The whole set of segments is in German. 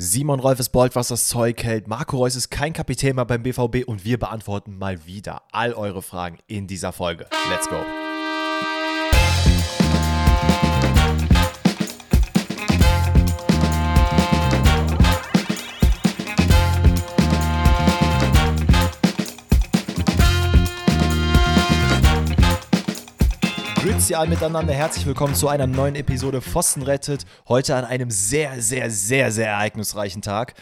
Simon Rolf ist Bold, was das Zeug hält. Marco Reus ist kein Kapitän mehr beim BVB und wir beantworten mal wieder all eure Fragen in dieser Folge. Let's go! All miteinander, herzlich willkommen zu einer neuen Episode Pfosten rettet. Heute an einem sehr, sehr, sehr, sehr ereignisreichen Tag.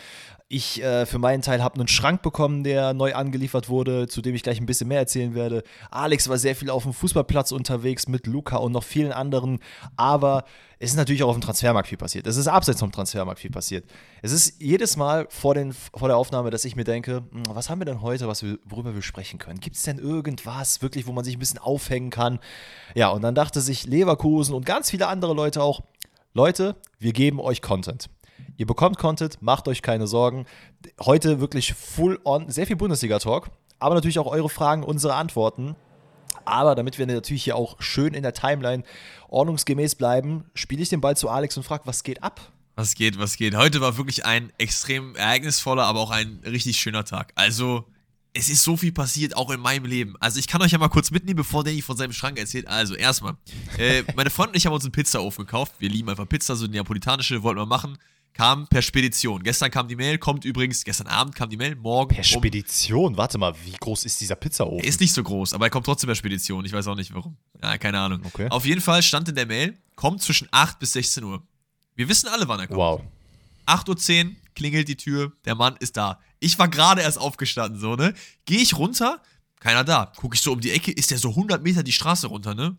Ich äh, für meinen Teil habe einen Schrank bekommen, der neu angeliefert wurde, zu dem ich gleich ein bisschen mehr erzählen werde. Alex war sehr viel auf dem Fußballplatz unterwegs mit Luca und noch vielen anderen, aber es ist natürlich auch auf dem Transfermarkt viel passiert. Es ist abseits vom Transfermarkt viel passiert. Es ist jedes Mal vor, den, vor der Aufnahme, dass ich mir denke, hm, was haben wir denn heute, was wir, worüber wir sprechen können? Gibt es denn irgendwas wirklich, wo man sich ein bisschen aufhängen kann? Ja, und dann dachte sich Leverkusen und ganz viele andere Leute auch, Leute, wir geben euch Content. Ihr bekommt Content, macht euch keine Sorgen. Heute wirklich full on, sehr viel Bundesliga-Talk, aber natürlich auch eure Fragen, unsere Antworten. Aber damit wir natürlich hier auch schön in der Timeline ordnungsgemäß bleiben, spiele ich den Ball zu Alex und frage, was geht ab? Was geht, was geht? Heute war wirklich ein extrem ereignisvoller, aber auch ein richtig schöner Tag. Also, es ist so viel passiert, auch in meinem Leben. Also, ich kann euch ja mal kurz mitnehmen, bevor Danny von seinem Schrank erzählt. Also, erstmal, äh, meine Freundin und ich haben uns einen Pizzaofen gekauft. Wir lieben einfach Pizza, so neapolitanische, wollten wir machen kam per Spedition. Gestern kam die Mail, kommt übrigens, gestern Abend kam die Mail, morgen. Per Spedition? Um, Warte mal, wie groß ist dieser Pizzaofen? Ist nicht so groß, aber er kommt trotzdem per Spedition. Ich weiß auch nicht warum. Ja, keine Ahnung. Okay. Auf jeden Fall stand in der Mail, kommt zwischen 8 bis 16 Uhr. Wir wissen alle, wann er kommt. Wow. 8.10 Uhr klingelt die Tür, der Mann ist da. Ich war gerade erst aufgestanden, so, ne? Gehe ich runter, keiner da. Gucke ich so um die Ecke, ist der so 100 Meter die Straße runter, ne?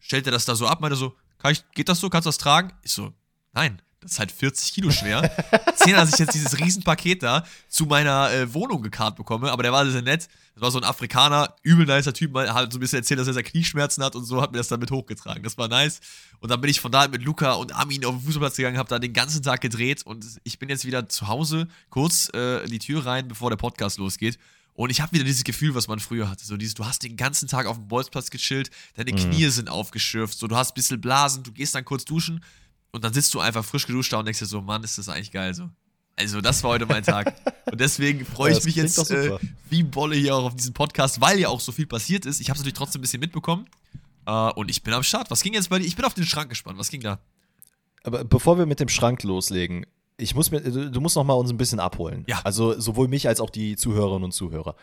Stellt er das da so ab, meinte so, ich, geht das so, kannst du das tragen? Ich so, nein das ist halt 40 Kilo schwer. Zehn, dass ich jetzt dieses Riesenpaket da zu meiner äh, Wohnung gekarrt bekomme, aber der war sehr nett. Das war so ein Afrikaner, übel nicer Typ, hat halt so ein bisschen erzählt, dass er sehr Knieschmerzen hat und so hat mir das dann mit hochgetragen. Das war nice. Und dann bin ich von da mit Luca und Armin auf den Fußballplatz gegangen, habe da den ganzen Tag gedreht und ich bin jetzt wieder zu Hause, kurz äh, in die Tür rein, bevor der Podcast losgeht. Und ich habe wieder dieses Gefühl, was man früher hatte. So dieses, du hast den ganzen Tag auf dem Bolzplatz gechillt, deine mhm. Knie sind aufgeschürft, so du hast ein bisschen Blasen, du gehst dann kurz duschen und dann sitzt du einfach frisch geduscht da und denkst dir so, Mann, ist das eigentlich geil so. Also, das war heute mein Tag. Und deswegen freue ich mich jetzt äh, wie Bolle hier auch auf diesen Podcast, weil ja auch so viel passiert ist. Ich habe es natürlich trotzdem ein bisschen mitbekommen. Äh, und ich bin am Start. Was ging jetzt bei dir? Ich bin auf den Schrank gespannt. Was ging da? Aber bevor wir mit dem Schrank loslegen, ich muss mir, du musst noch mal uns ein bisschen abholen. Ja. Also sowohl mich als auch die Zuhörerinnen und Zuhörer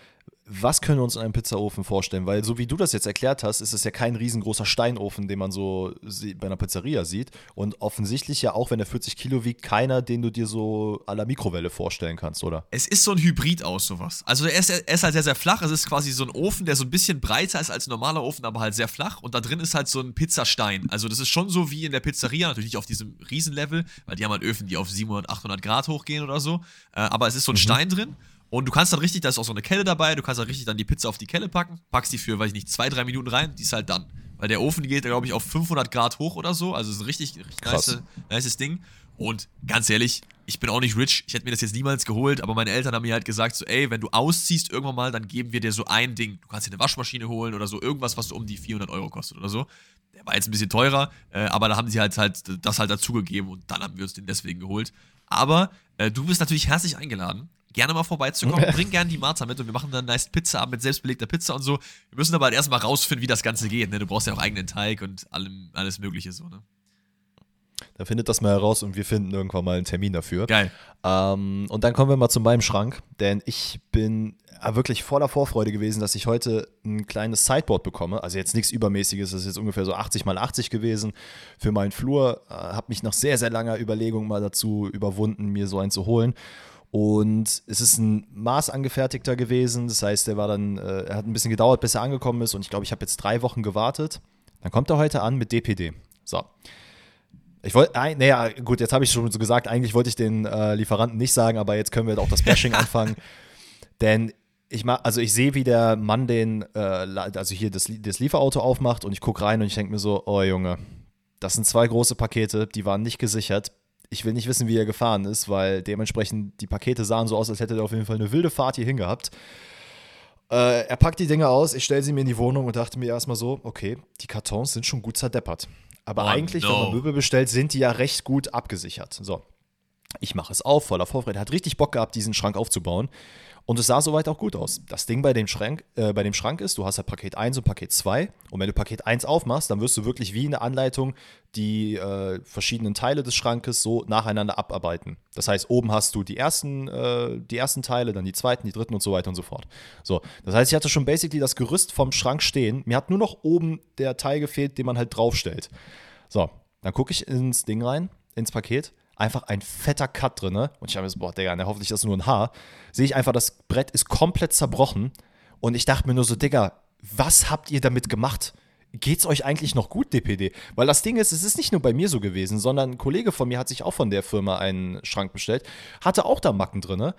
was können wir uns in einem Pizzaofen vorstellen? Weil so wie du das jetzt erklärt hast, ist es ja kein riesengroßer Steinofen, den man so bei einer Pizzeria sieht. Und offensichtlich ja auch, wenn er 40 Kilo wiegt, keiner, den du dir so à la Mikrowelle vorstellen kannst, oder? Es ist so ein Hybrid aus sowas. Also er ist, er ist halt sehr, sehr flach. Es ist quasi so ein Ofen, der so ein bisschen breiter ist als ein normaler Ofen, aber halt sehr flach. Und da drin ist halt so ein Pizzastein. Also das ist schon so wie in der Pizzeria, natürlich nicht auf diesem Riesenlevel, weil die haben halt Öfen, die auf 700, 800 Grad hochgehen oder so. Äh, aber es ist so ein mhm. Stein drin. Und du kannst dann richtig, da ist auch so eine Kelle dabei, du kannst dann richtig dann die Pizza auf die Kelle packen, packst die für, weiß ich nicht, zwei, drei Minuten rein, die ist halt dann. Weil der Ofen geht, glaube ich, auf 500 Grad hoch oder so. Also ist ein richtig, richtig nice, nice Ding. Und ganz ehrlich, ich bin auch nicht rich. Ich hätte mir das jetzt niemals geholt, aber meine Eltern haben mir halt gesagt, so, ey, wenn du ausziehst irgendwann mal, dann geben wir dir so ein Ding. Du kannst dir eine Waschmaschine holen oder so, irgendwas, was so um die 400 Euro kostet oder so. Der war jetzt ein bisschen teurer, äh, aber da haben sie halt, halt das halt dazugegeben und dann haben wir uns den deswegen geholt. Aber äh, du bist natürlich herzlich eingeladen gerne mal vorbeizukommen. Bring gerne die Martha mit und wir machen dann eine nice Pizza ab mit selbstbelegter Pizza und so. Wir müssen aber halt erstmal rausfinden, wie das Ganze geht. Ne? Du brauchst ja auch eigenen Teig und allem, alles Mögliche so, ne? Da findet das mal heraus und wir finden irgendwann mal einen Termin dafür. Geil. Ähm, und dann kommen wir mal zu meinem Schrank, denn ich bin wirklich voller Vorfreude gewesen, dass ich heute ein kleines Sideboard bekomme. Also jetzt nichts Übermäßiges, das ist jetzt ungefähr so 80 mal 80 gewesen für meinen Flur. Äh, Habe mich nach sehr, sehr langer Überlegung mal dazu überwunden, mir so einen zu holen. Und es ist ein maßangefertigter gewesen. Das heißt, er war dann, äh, er hat ein bisschen gedauert, bis er angekommen ist. Und ich glaube, ich habe jetzt drei Wochen gewartet. Dann kommt er heute an mit DPD. So. Ich wollte, naja, gut, jetzt habe ich schon so gesagt, eigentlich wollte ich den äh, Lieferanten nicht sagen, aber jetzt können wir auch das Bashing anfangen. Denn ich mach, also ich sehe, wie der Mann den, äh, also hier das, das Lieferauto aufmacht und ich gucke rein und ich denke mir so, oh Junge, das sind zwei große Pakete, die waren nicht gesichert ich will nicht wissen, wie er gefahren ist, weil dementsprechend die Pakete sahen so aus, als hätte er auf jeden Fall eine wilde Fahrt hier hingehabt. Äh, er packt die Dinge aus, ich stelle sie mir in die Wohnung und dachte mir erstmal so, okay, die Kartons sind schon gut zerdeppert. Aber oh, eigentlich, no. wenn man Möbel bestellt, sind die ja recht gut abgesichert. So. Ich mache es auf, voller Vorfreude. Hat richtig Bock gehabt, diesen Schrank aufzubauen. Und es sah soweit auch gut aus. Das Ding bei dem, Schrank, äh, bei dem Schrank ist, du hast halt Paket 1 und Paket 2. Und wenn du Paket 1 aufmachst, dann wirst du wirklich wie in der Anleitung die äh, verschiedenen Teile des Schrankes so nacheinander abarbeiten. Das heißt, oben hast du die ersten, äh, die ersten Teile, dann die zweiten, die dritten und so weiter und so fort. So, das heißt, ich hatte schon basically das Gerüst vom Schrank stehen. Mir hat nur noch oben der Teil gefehlt, den man halt draufstellt. So, dann gucke ich ins Ding rein, ins Paket einfach ein fetter Cut drin. Und ich habe mir so, boah, Digga, ne, hoffentlich ist das nur ein Haar. Sehe ich einfach, das Brett ist komplett zerbrochen. Und ich dachte mir nur so, Digga, was habt ihr damit gemacht? Geht's euch eigentlich noch gut, DPD? Weil das Ding ist, es ist nicht nur bei mir so gewesen, sondern ein Kollege von mir hat sich auch von der Firma einen Schrank bestellt, hatte auch da Macken drin.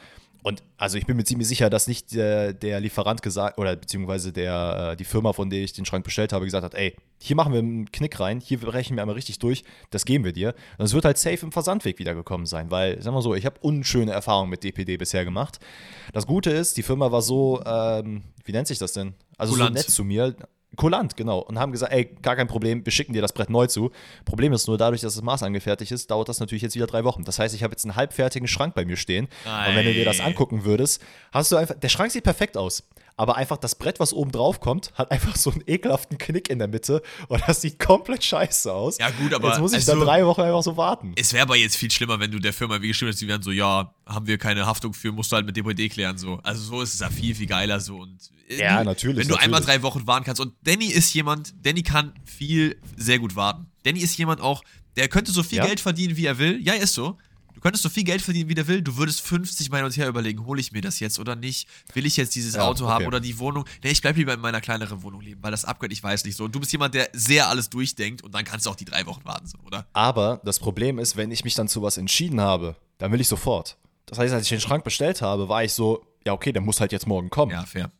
Und also ich bin mir ziemlich sicher, dass nicht der, der Lieferant gesagt oder beziehungsweise der, äh, die Firma, von der ich den Schrank bestellt habe, gesagt hat, ey, hier machen wir einen Knick rein, hier brechen wir einmal richtig durch, das geben wir dir. Und es wird halt safe im Versandweg wiedergekommen sein, weil, sagen wir so, ich habe unschöne Erfahrungen mit DPD bisher gemacht. Das Gute ist, die Firma war so, ähm, wie nennt sich das denn? Also Kulant. so nett zu mir. Kulant, genau. Und haben gesagt, ey, gar kein Problem, wir schicken dir das Brett neu zu. Problem ist nur, dadurch, dass das Maß angefertigt ist, dauert das natürlich jetzt wieder drei Wochen. Das heißt, ich habe jetzt einen halbfertigen Schrank bei mir stehen. Ei. Und wenn du dir das angucken würdest, hast du einfach, der Schrank sieht perfekt aus aber einfach das Brett, was oben drauf kommt, hat einfach so einen ekelhaften Knick in der Mitte und das sieht komplett scheiße aus. Ja, gut, aber. Jetzt muss ich also, dann drei Wochen einfach so warten. Es wäre aber jetzt viel schlimmer, wenn du der Firma wie geschrieben hast, die wären so, ja, haben wir keine Haftung für, musst du halt mit DPD klären, so. Also so ist es ja viel, viel geiler so. Und äh, ja, natürlich. Wenn du natürlich. einmal drei Wochen warten kannst. Und Danny ist jemand, Danny kann viel, sehr gut warten. Danny ist jemand auch, der könnte so viel ja? Geld verdienen, wie er will. Ja, ist so. Du könntest so viel Geld verdienen, wie der will. Du würdest 50 Mal hin und her überlegen, hole ich mir das jetzt oder nicht? Will ich jetzt dieses ja, Auto okay. haben oder die Wohnung? Nee, ich bleibe lieber in meiner kleineren Wohnung leben, weil das Upgrade, ich weiß nicht so. Und du bist jemand, der sehr alles durchdenkt und dann kannst du auch die drei Wochen warten, so, oder? Aber das Problem ist, wenn ich mich dann zu was entschieden habe, dann will ich sofort. Das heißt, als ich den Schrank bestellt habe, war ich so, ja, okay, der muss halt jetzt morgen kommen. Ja, fair.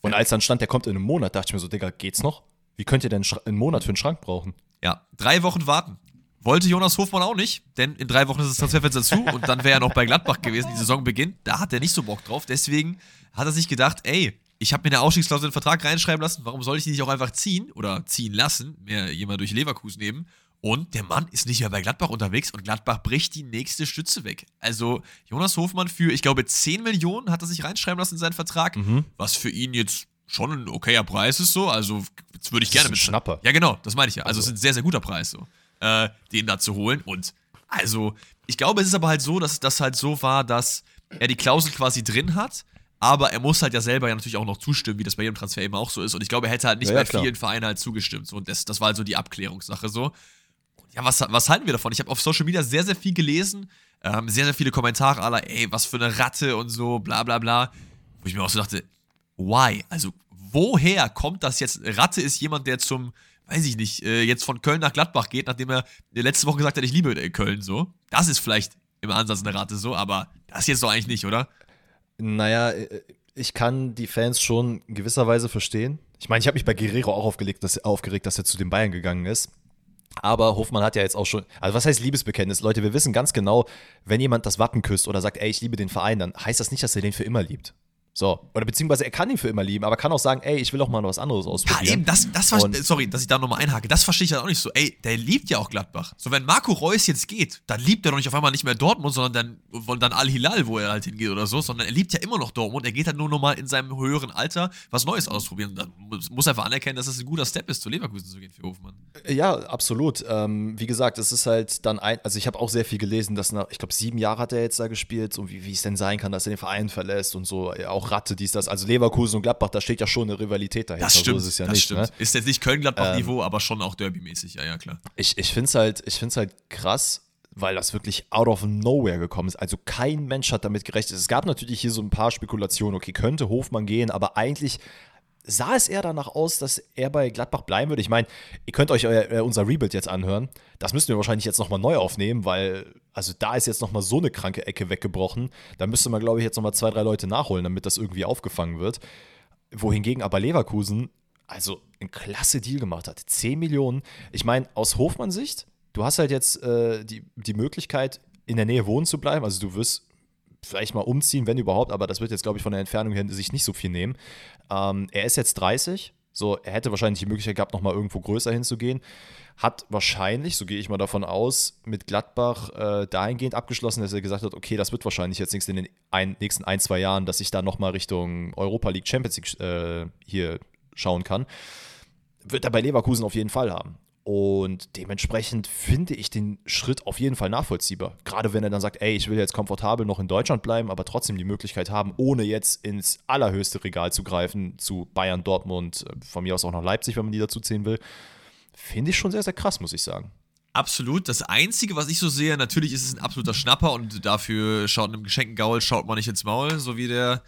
Und als dann stand, der kommt in einem Monat, dachte ich mir so, Digga, geht's noch? Wie könnt ihr denn einen Monat für einen Schrank brauchen? Ja, drei Wochen warten. Wollte Jonas Hofmann auch nicht, denn in drei Wochen ist das Transferfenster zu und dann wäre er noch bei Gladbach gewesen, die Saison beginnt. Da hat er nicht so Bock drauf. Deswegen hat er sich gedacht, ey, ich habe mir eine Ausstiegsklausel in den Vertrag reinschreiben lassen, warum soll ich die nicht auch einfach ziehen oder ziehen lassen, mir jemand durch Leverkusen nehmen. Und der Mann ist nicht mehr bei Gladbach unterwegs und Gladbach bricht die nächste Stütze weg. Also Jonas Hofmann für, ich glaube, 10 Millionen hat er sich reinschreiben lassen in seinen Vertrag, mhm. was für ihn jetzt schon ein okayer Preis ist so. Also, das würde ich gerne mit. Schnapper. Ja, genau, das meine ich ja. Also, es also. ist ein sehr, sehr guter Preis so äh, den da zu holen. Und also, ich glaube, es ist aber halt so, dass das halt so war, dass er die Klausel quasi drin hat, aber er muss halt ja selber ja natürlich auch noch zustimmen, wie das bei jedem Transfer eben auch so ist. Und ich glaube, er hätte halt nicht ja, bei ja, vielen Vereinen halt zugestimmt. So. Und das, das war halt so die Abklärungssache so. Ja, was, was halten wir davon? Ich habe auf Social Media sehr, sehr viel gelesen, ähm, sehr, sehr viele Kommentare aller, ey, was für eine Ratte und so, bla bla bla. Wo ich mir auch so dachte, why? Also, woher kommt das jetzt? Ratte ist jemand, der zum weiß ich nicht, äh, jetzt von Köln nach Gladbach geht, nachdem er letzte Woche gesagt hat, ich liebe Köln so. Das ist vielleicht im Ansatz eine Rate so, aber das jetzt doch eigentlich nicht, oder? Naja, äh, ich kann die Fans schon in gewisser Weise verstehen. Ich meine, ich habe mich bei Guerrero auch aufgelegt, dass, aufgeregt, dass er zu den Bayern gegangen ist. Aber Hofmann hat ja jetzt auch schon, also was heißt Liebesbekenntnis? Leute, wir wissen ganz genau, wenn jemand das Wappen küsst oder sagt, ey, ich liebe den Verein, dann heißt das nicht, dass er den für immer liebt. So, oder beziehungsweise er kann ihn für immer lieben, aber kann auch sagen, ey, ich will auch mal was anderes ausprobieren. Ja, eben, das, das war, sorry, dass ich da nochmal einhake, das verstehe ich halt auch nicht so. Ey, der liebt ja auch Gladbach. So, wenn Marco Reus jetzt geht, dann liebt er doch nicht auf einmal nicht mehr Dortmund, sondern dann, dann Al-Hilal, wo er halt hingeht oder so, sondern er liebt ja immer noch Dortmund. Er geht halt nur nochmal in seinem höheren Alter was Neues ausprobieren. Dann muss einfach anerkennen, dass es das ein guter Step ist, zu Leverkusen zu gehen für Hofmann. Ja, absolut. Ähm, wie gesagt, es ist halt dann ein, also ich habe auch sehr viel gelesen, dass nach, ich glaube, sieben Jahre hat er jetzt da gespielt, so wie, wie es denn sein kann, dass er den Verein verlässt und so, auch Ratte, dies, das, also Leverkusen und Gladbach, da steht ja schon eine Rivalität dahinter. Das stimmt, so ist ja das nicht, stimmt. Ne? Ist jetzt nicht Köln-Gladbach-Niveau, ähm, aber schon auch Derby-mäßig, ja, ja, klar. Ich, ich finde es halt, halt krass, weil das wirklich out of nowhere gekommen ist. Also kein Mensch hat damit gerechnet. Es gab natürlich hier so ein paar Spekulationen, okay, könnte Hofmann gehen, aber eigentlich sah es eher danach aus, dass er bei Gladbach bleiben würde. Ich meine, ihr könnt euch euer, äh, unser Rebuild jetzt anhören. Das müsst ihr wahrscheinlich jetzt nochmal neu aufnehmen, weil, also da ist jetzt nochmal so eine kranke Ecke weggebrochen. Da müsste man, glaube ich, jetzt nochmal zwei, drei Leute nachholen, damit das irgendwie aufgefangen wird wohingegen aber Leverkusen also einen klasse Deal gemacht hat. 10 Millionen. Ich meine, aus Hofmanns Sicht, du hast halt jetzt äh, die, die Möglichkeit, in der Nähe wohnen zu bleiben. Also du wirst vielleicht mal umziehen, wenn überhaupt, aber das wird jetzt, glaube ich, von der Entfernung her sich nicht so viel nehmen. Ähm, er ist jetzt 30. So, er hätte wahrscheinlich die Möglichkeit gehabt, nochmal irgendwo größer hinzugehen. Hat wahrscheinlich, so gehe ich mal davon aus, mit Gladbach äh, dahingehend abgeschlossen, dass er gesagt hat, okay, das wird wahrscheinlich jetzt nichts in den ein, nächsten ein, zwei Jahren, dass ich da nochmal Richtung Europa League Champions League äh, hier schauen kann. Wird er bei Leverkusen auf jeden Fall haben. Und dementsprechend finde ich den Schritt auf jeden Fall nachvollziehbar. Gerade wenn er dann sagt, ey, ich will jetzt komfortabel noch in Deutschland bleiben, aber trotzdem die Möglichkeit haben, ohne jetzt ins allerhöchste Regal zu greifen, zu Bayern, Dortmund, äh, von mir aus auch noch Leipzig, wenn man die dazu zählen will, finde ich schon sehr, sehr krass, muss ich sagen. Absolut. Das Einzige, was ich so sehe, natürlich ist es ein absoluter Schnapper und dafür schaut einem geschenkten Gaul, schaut man nicht ins Maul, so wie der,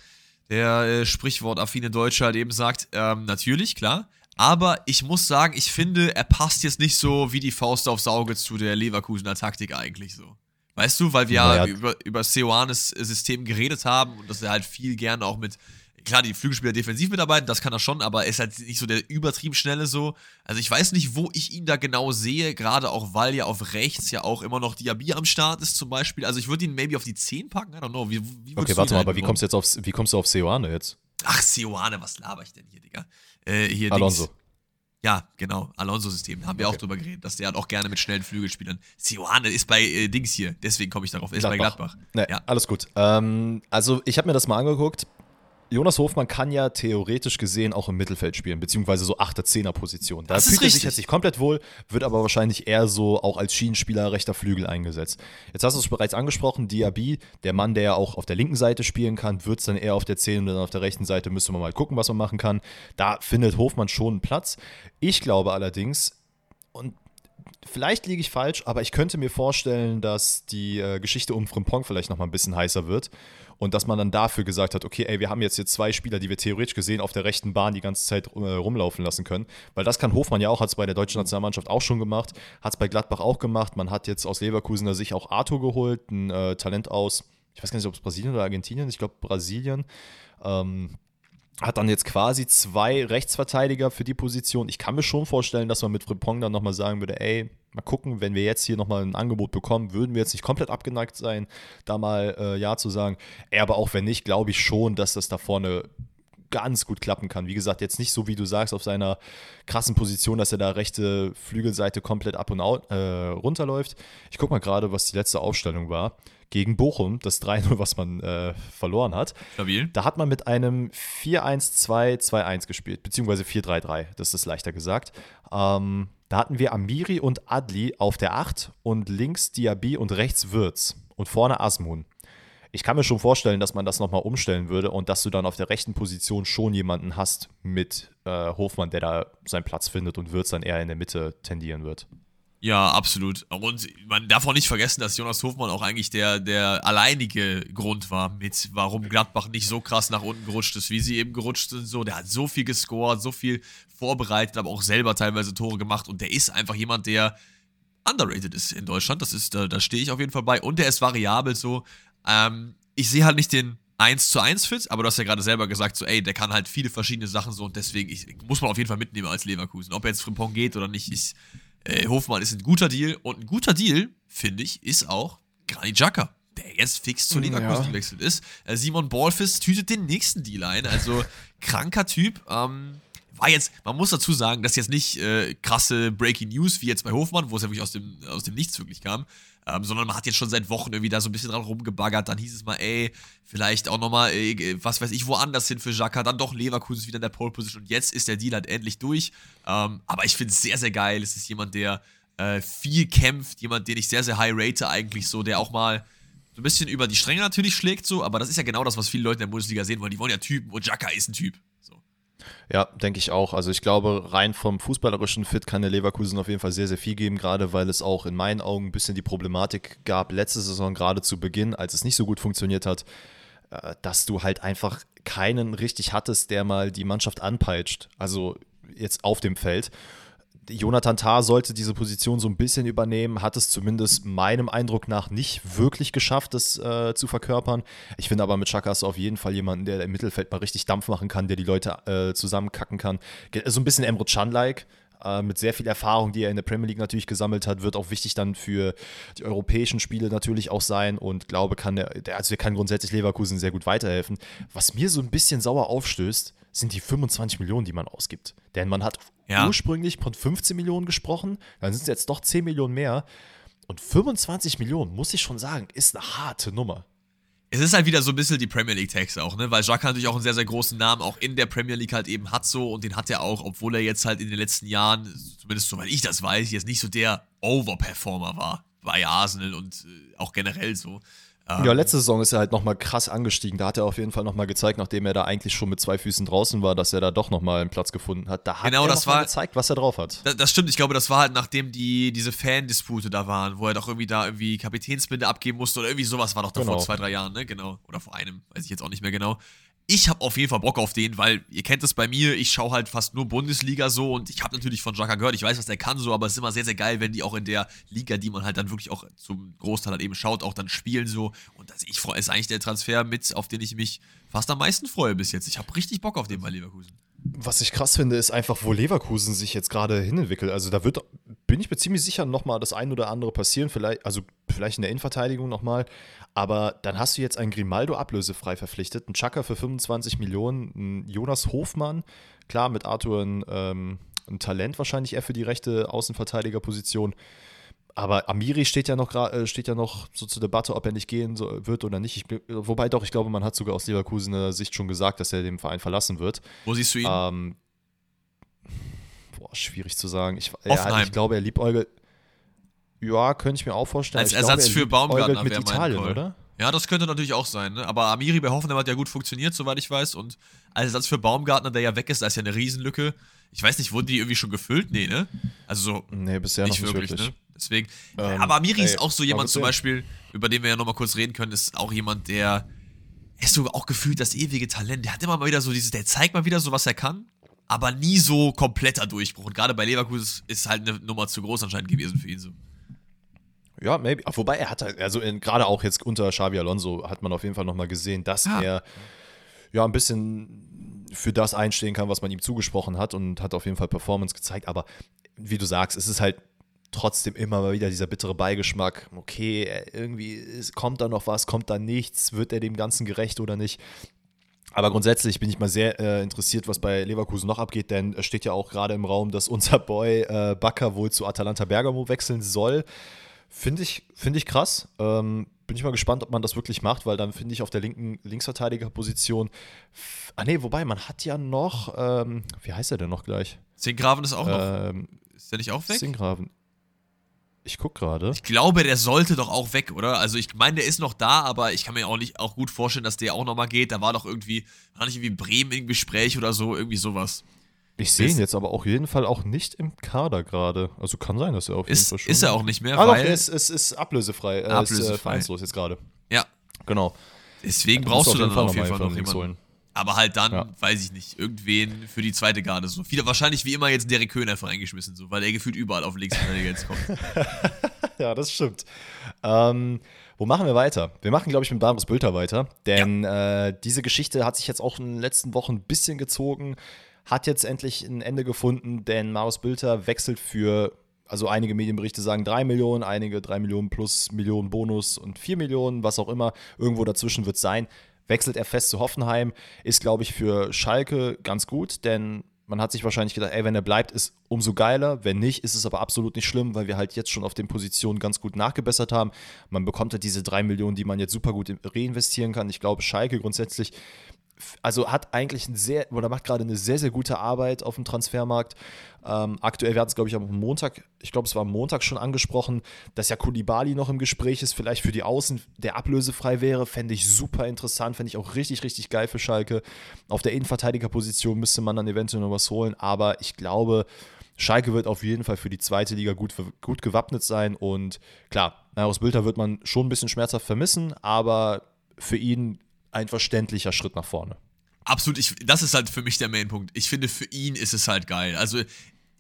der äh, Sprichwortaffine Deutsche halt eben sagt. Ähm, natürlich, klar. Aber ich muss sagen, ich finde, er passt jetzt nicht so wie die Faust aufs Auge zu der Leverkusener Taktik eigentlich so. Weißt du, weil wir ja, ja über, über Seoanes System geredet haben und dass er halt viel gerne auch mit, klar, die Flügelspieler defensiv mitarbeiten, das kann er schon, aber er ist halt nicht so der übertrieben schnelle so. Also ich weiß nicht, wo ich ihn da genau sehe, gerade auch, weil ja auf rechts ja auch immer noch Diaby am Start ist zum Beispiel. Also ich würde ihn maybe auf die 10 packen, I don't know. Wie, wie okay, warte mal, aber wie kommst du jetzt auf, wie kommst du auf Seoane jetzt? Ach, Seoane, was laber ich denn hier, Digga? Äh, hier Alonso. Dings. Ja, genau. Alonso-System. Haben wir okay. auch drüber geredet, dass der hat auch gerne mit schnellen Flügelspielern. Sioane ist bei äh, Dings hier, deswegen komme ich darauf. Ist Gladbach. bei Gladbach. Nee, ja. Alles gut. Ähm, also, ich habe mir das mal angeguckt. Jonas Hofmann kann ja theoretisch gesehen auch im Mittelfeld spielen, beziehungsweise so 8er, 10er Position. Da fühlt er sich jetzt nicht komplett wohl, wird aber wahrscheinlich eher so auch als Schienenspieler rechter Flügel eingesetzt. Jetzt hast du es bereits angesprochen, Diaby, der Mann, der ja auch auf der linken Seite spielen kann, wird es dann eher auf der 10 und dann auf der rechten Seite müsste man mal gucken, was man machen kann. Da findet Hofmann schon einen Platz. Ich glaube allerdings, und vielleicht liege ich falsch, aber ich könnte mir vorstellen, dass die äh, Geschichte um Frimpong vielleicht noch mal ein bisschen heißer wird und dass man dann dafür gesagt hat, okay, ey, wir haben jetzt hier zwei Spieler, die wir theoretisch gesehen auf der rechten Bahn die ganze Zeit äh, rumlaufen lassen können, weil das kann Hofmann ja auch, hat es bei der deutschen Nationalmannschaft auch schon gemacht, hat es bei Gladbach auch gemacht, man hat jetzt aus Leverkusener Sicht auch Arthur geholt, ein äh, Talent aus, ich weiß gar nicht, ob es Brasilien oder Argentinien, ich glaube Brasilien, ähm, hat dann jetzt quasi zwei Rechtsverteidiger für die Position. Ich kann mir schon vorstellen, dass man mit Frimpong dann nochmal sagen würde, ey, mal gucken, wenn wir jetzt hier nochmal ein Angebot bekommen, würden wir jetzt nicht komplett abgeneigt sein, da mal äh, Ja zu sagen. Ey, aber auch wenn nicht, glaube ich schon, dass das da vorne ganz gut klappen kann. Wie gesagt, jetzt nicht so, wie du sagst, auf seiner krassen Position, dass er da rechte Flügelseite komplett ab und out, äh, runterläuft. Ich gucke mal gerade, was die letzte Aufstellung war gegen Bochum, das 3-0, was man äh, verloren hat. Stabil. Da hat man mit einem 4-1-2-2-1 gespielt, beziehungsweise 4-3-3, das ist leichter gesagt. Ähm, da hatten wir Amiri und Adli auf der 8 und links Diaby und rechts Würz und vorne Asmun. Ich kann mir schon vorstellen, dass man das nochmal umstellen würde und dass du dann auf der rechten Position schon jemanden hast mit äh, Hofmann, der da seinen Platz findet und Würz dann eher in der Mitte tendieren wird. Ja, absolut. Und man darf auch nicht vergessen, dass Jonas Hofmann auch eigentlich der, der alleinige Grund war, mit warum Gladbach nicht so krass nach unten gerutscht ist, wie sie eben gerutscht sind. So, der hat so viel gescored, so viel vorbereitet, aber auch selber teilweise Tore gemacht. Und der ist einfach jemand, der underrated ist in Deutschland. Das ist, da, da stehe ich auf jeden Fall bei. Und der ist variabel so. Ähm, ich sehe halt nicht den 1 zu 1 Fit, aber du hast ja gerade selber gesagt, so, ey, der kann halt viele verschiedene Sachen so und deswegen ich, muss man auf jeden Fall mitnehmen als Leverkusen. Ob er jetzt Frimpong geht oder nicht, ich äh, Hofmann ist ein guter Deal. Und ein guter Deal, finde ich, ist auch Granit Xhaka, der jetzt fix zu Leverkusen ja. gewechselt ist. Äh, Simon Ballfist tütet den nächsten Deal ein. Also kranker Typ. Ähm, war jetzt, man muss dazu sagen, das ist jetzt nicht äh, krasse Breaking News wie jetzt bei Hofmann, wo es ja wirklich aus dem, aus dem Nichts wirklich kam, ähm, sondern man hat jetzt schon seit Wochen irgendwie da so ein bisschen dran rumgebaggert. Dann hieß es mal, ey, vielleicht auch nochmal, was weiß ich, woanders hin für Jacka. Dann doch Leverkusen ist wieder in der Pole Position. Und jetzt ist der Deal halt endlich durch. Ähm, aber ich finde es sehr, sehr geil. Es ist jemand, der äh, viel kämpft, jemand, den ich sehr, sehr high rate eigentlich so, der auch mal so ein bisschen über die Stränge natürlich schlägt, so. Aber das ist ja genau das, was viele Leute in der Bundesliga sehen wollen. Die wollen ja Typen und Jacka ist ein Typ. Ja, denke ich auch. Also ich glaube, rein vom fußballerischen Fit kann der Leverkusen auf jeden Fall sehr, sehr viel geben, gerade weil es auch in meinen Augen ein bisschen die Problematik gab, letzte Saison gerade zu Beginn, als es nicht so gut funktioniert hat, äh, dass du halt einfach keinen richtig hattest, der mal die Mannschaft anpeitscht. Also jetzt auf dem Feld. Jonathan Tah sollte diese Position so ein bisschen übernehmen, hat es zumindest meinem Eindruck nach nicht wirklich geschafft, das äh, zu verkörpern. Ich finde aber mit Chaka hast du auf jeden Fall jemanden, der im Mittelfeld mal richtig Dampf machen kann, der die Leute äh, zusammenkacken kann. So ein bisschen Emre Can-like. Äh, mit sehr viel Erfahrung, die er in der Premier League natürlich gesammelt hat, wird auch wichtig dann für die europäischen Spiele natürlich auch sein und glaube, kann der, also der kann grundsätzlich Leverkusen sehr gut weiterhelfen. Was mir so ein bisschen sauer aufstößt, sind die 25 Millionen, die man ausgibt. Denn man hat ja. ursprünglich von 15 Millionen gesprochen, dann sind es jetzt doch 10 Millionen mehr. Und 25 Millionen, muss ich schon sagen, ist eine harte Nummer es ist halt wieder so ein bisschen die Premier League-Tax auch, ne? Weil Jacques natürlich auch einen sehr, sehr großen Namen auch in der Premier League halt eben hat so und den hat er auch, obwohl er jetzt halt in den letzten Jahren, zumindest soweit ich das weiß, jetzt nicht so der Overperformer war bei Arsenal und äh, auch generell so. Ähm, ja, letzte Saison ist er halt nochmal krass angestiegen. Da hat er auf jeden Fall nochmal gezeigt, nachdem er da eigentlich schon mit zwei Füßen draußen war, dass er da doch nochmal einen Platz gefunden hat. Da hat genau, er das war, gezeigt, was er drauf hat. Das, das, stimmt, ich glaube, das war halt nachdem die, diese Fan-Dispute da waren, wo er doch irgendwie da irgendwie Kapitänsbinde abgeben musste oder irgendwie sowas war doch da genau. vor zwei, drei Jahren, ne? Genau. Oder vor einem, weiß ich jetzt auch nicht mehr genau ich habe auf jeden Fall Bock auf den, weil ihr kennt es bei mir, ich schaue halt fast nur Bundesliga so und ich habe natürlich von Jaka gehört, ich weiß, was der kann so, aber es ist immer sehr, sehr geil, wenn die auch in der Liga, die man halt dann wirklich auch zum Großteil halt eben schaut, auch dann spielen so. Und das, ich freue, ist eigentlich der Transfer mit, auf den ich mich fast am meisten freue bis jetzt. Ich habe richtig Bock auf den bei Leverkusen. Was ich krass finde, ist einfach, wo Leverkusen sich jetzt gerade hinentwickelt. Also da wird, bin ich mir ziemlich sicher, nochmal das ein oder andere passieren. Vielleicht, also vielleicht in der Innenverteidigung nochmal. Aber dann hast du jetzt einen Grimaldo ablösefrei verpflichtet, einen Chaka für 25 Millionen, einen Jonas Hofmann, klar, mit Arthur ein, ähm, ein Talent wahrscheinlich eher für die rechte Außenverteidigerposition. Aber Amiri steht ja noch äh, steht ja noch so zur Debatte, ob er nicht gehen wird oder nicht. Ich, wobei doch, ich glaube, man hat sogar aus Leverkusener Sicht schon gesagt, dass er den Verein verlassen wird. Wo siehst du ihn? Ähm, boah, schwierig zu sagen. Ich, ja, ich glaube, er liebäugelt. Ja, könnte ich mir auch vorstellen. Als Ersatz glaube, für Baumgartner mit Italien, oder? Ja, das könnte natürlich auch sein. Ne? Aber Amiri bei Hoffenheim hat ja gut funktioniert, soweit ich weiß. Und als Ersatz für Baumgartner, der ja weg ist, da ist ja eine Riesenlücke. Ich weiß nicht, wurden die irgendwie schon gefüllt? Nee, ne? Also so. Nee, bisher nicht wirklich, wirklich. Ne? Deswegen. Ähm, aber Amiri ey, ist auch so jemand zum Beispiel, über den wir ja nochmal kurz reden können, ist auch jemand, der ist so auch gefühlt das ewige Talent. Der hat immer mal wieder so dieses, der zeigt mal wieder so, was er kann, aber nie so kompletter Durchbruch. Und gerade bei Leverkusen ist halt eine Nummer zu groß anscheinend gewesen für ihn so. Ja, maybe. Wobei er hat halt, also gerade auch jetzt unter Xavi Alonso hat man auf jeden Fall nochmal gesehen, dass ja. er ja ein bisschen für das einstehen kann, was man ihm zugesprochen hat und hat auf jeden Fall Performance gezeigt. Aber wie du sagst, es ist halt trotzdem immer mal wieder dieser bittere Beigeschmack. Okay, irgendwie kommt da noch was, kommt da nichts, wird er dem Ganzen gerecht oder nicht? Aber grundsätzlich bin ich mal sehr äh, interessiert, was bei Leverkusen noch abgeht, denn es steht ja auch gerade im Raum, dass unser Boy äh, Bakker wohl zu Atalanta Bergamo wechseln soll. Finde ich, find ich krass. Ähm, bin ich mal gespannt, ob man das wirklich macht, weil dann finde ich auf der linken Linksverteidigerposition. Ah, nee, wobei, man hat ja noch. Ähm, wie heißt er denn noch gleich? Zingraven ist auch noch. Ähm, ist der nicht auch weg? Zingraven. Ich guck gerade. Ich glaube, der sollte doch auch weg, oder? Also ich meine, der ist noch da, aber ich kann mir auch nicht auch gut vorstellen, dass der auch nochmal geht. Da war doch irgendwie, war nicht irgendwie Bremen im Gespräch oder so, irgendwie sowas. Ich sehe ihn jetzt aber auf jeden Fall auch nicht im Kader gerade. Also kann sein, dass er auf ist, jeden Fall schon. Ist er auch nicht mehr, ah, weil. Doch, es ist, ist, ablösefrei. Er ablösefrei. ist äh, vereinslos jetzt gerade. Ja. Genau. Deswegen ja, brauchst du dann auf jeden Fall noch jemanden. Holen. Aber halt dann, ja. weiß ich nicht, irgendwen für die zweite Garde. So. Viele, wahrscheinlich wie immer jetzt Derek Köhn einfach eingeschmissen, so, weil er gefühlt überall auf links jetzt kommt. ja, das stimmt. Ähm, wo machen wir weiter? Wir machen, glaube ich, mit Barbaros Bülter weiter. Denn ja. äh, diese Geschichte hat sich jetzt auch in den letzten Wochen ein bisschen gezogen. Hat jetzt endlich ein Ende gefunden, denn Marius Bülter wechselt für also einige Medienberichte sagen 3 Millionen, einige 3 Millionen plus Millionen Bonus und 4 Millionen, was auch immer. Irgendwo dazwischen wird sein wechselt er fest zu Hoffenheim. Ist, glaube ich, für Schalke ganz gut, denn man hat sich wahrscheinlich gedacht, ey, wenn er bleibt, ist umso geiler. Wenn nicht, ist es aber absolut nicht schlimm, weil wir halt jetzt schon auf den Positionen ganz gut nachgebessert haben. Man bekommt halt diese drei Millionen, die man jetzt super gut reinvestieren kann. Ich glaube, Schalke grundsätzlich also hat eigentlich ein sehr, oder macht gerade eine sehr, sehr gute Arbeit auf dem Transfermarkt. Ähm, aktuell werden es, glaube ich, am Montag, ich glaube, es war am Montag schon angesprochen, dass ja Kulibali noch im Gespräch ist, vielleicht für die Außen, der ablösefrei wäre, fände ich super interessant, fände ich auch richtig, richtig geil für Schalke. Auf der Innenverteidigerposition müsste man dann eventuell noch was holen, aber ich glaube, Schalke wird auf jeden Fall für die zweite Liga gut, gut gewappnet sein und klar, aus Bilder wird man schon ein bisschen schmerzhaft vermissen, aber für ihn ein verständlicher Schritt nach vorne. Absolut, ich, das ist halt für mich der Mainpunkt. Ich finde, für ihn ist es halt geil. Also,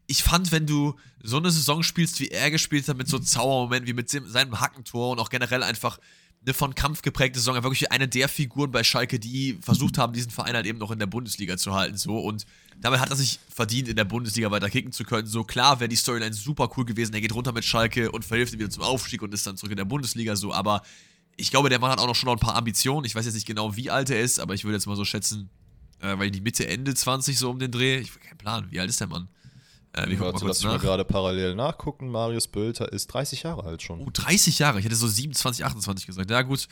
ich fand, wenn du so eine Saison spielst, wie er gespielt hat, mit so Zaubermomenten, wie mit seinem Hackentor und auch generell einfach eine von Kampf geprägte Saison, wirklich eine der Figuren bei Schalke, die versucht haben, diesen Verein halt eben noch in der Bundesliga zu halten, so und damit hat er sich verdient, in der Bundesliga weiter kicken zu können. So klar wäre die Storyline super cool gewesen, er geht runter mit Schalke und verhilft ihm wieder zum Aufstieg und ist dann zurück in der Bundesliga, so, aber ich glaube, der Mann hat auch noch schon noch ein paar Ambitionen. Ich weiß jetzt nicht genau, wie alt er ist, aber ich würde jetzt mal so schätzen, äh, weil die Mitte, Ende 20 so um den Dreh. Ich habe keinen Plan, wie alt ist der Mann? Äh, wir Warte, lass mal gerade parallel nachgucken. Marius Bülter ist 30 Jahre alt schon. Oh, 30 Jahre. Ich hätte so 27, 28 gesagt. Ja, gut.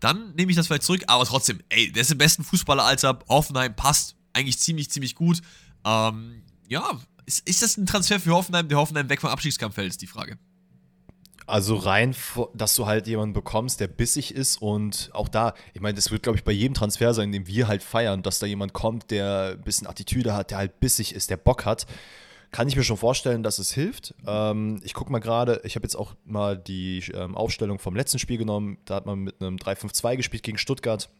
Dann nehme ich das vielleicht zurück. Aber trotzdem, ey, der ist im besten Fußballeralter. Hoffenheim passt eigentlich ziemlich, ziemlich gut. Ähm, ja, ist, ist das ein Transfer für Hoffenheim, der Hoffenheim weg vom Abstiegskampf fällt, ist die Frage. Also rein, dass du halt jemanden bekommst, der bissig ist und auch da, ich meine, das wird, glaube ich, bei jedem Transfer sein, den wir halt feiern, dass da jemand kommt, der ein bisschen Attitüde hat, der halt bissig ist, der Bock hat kann ich mir schon vorstellen, dass es hilft. Ähm, ich gucke mal gerade, ich habe jetzt auch mal die ähm, Aufstellung vom letzten Spiel genommen. Da hat man mit einem 3-5-2 gespielt gegen Stuttgart.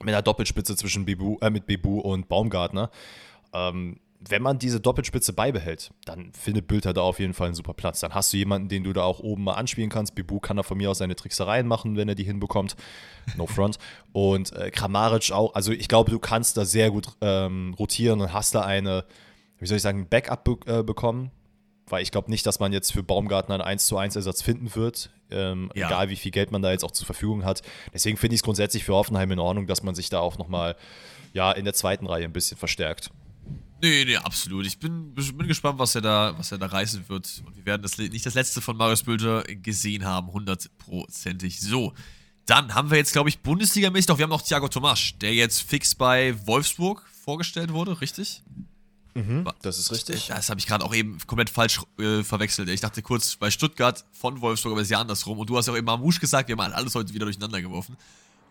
Mit einer Doppelspitze zwischen Bebu, äh, mit Bebu und Baumgartner. Ähm, wenn man diese Doppelspitze beibehält, dann findet Bülter da auf jeden Fall einen super Platz. Dann hast du jemanden, den du da auch oben mal anspielen kannst. Bibu kann da von mir aus seine Tricksereien machen, wenn er die hinbekommt. No front. Und äh, Kramaric auch. Also ich glaube, du kannst da sehr gut ähm, rotieren und hast da eine, wie soll ich sagen, Backup be äh, bekommen. Weil ich glaube nicht, dass man jetzt für Baumgartner einen 1 zu 1 Ersatz finden wird. Ähm, ja. Egal wie viel Geld man da jetzt auch zur Verfügung hat. Deswegen finde ich es grundsätzlich für Hoffenheim in Ordnung, dass man sich da auch nochmal ja, in der zweiten Reihe ein bisschen verstärkt. Nee, nee, absolut. Ich bin, bin gespannt, was er da, was er da reißen wird. Und wir werden das nicht das letzte von Marius Bülter gesehen haben, hundertprozentig. So, dann haben wir jetzt, glaube ich, Bundesliga-mäßig, doch wir haben noch Thiago Tomasch, der jetzt fix bei Wolfsburg vorgestellt wurde, richtig? Mhm, das ist richtig. Das habe ich gerade auch eben komplett falsch äh, verwechselt. Ich dachte kurz bei Stuttgart von Wolfsburg, aber es ist ja andersrum. Und du hast ja auch eben Mamouche gesagt, wir haben alles heute wieder durcheinander geworfen.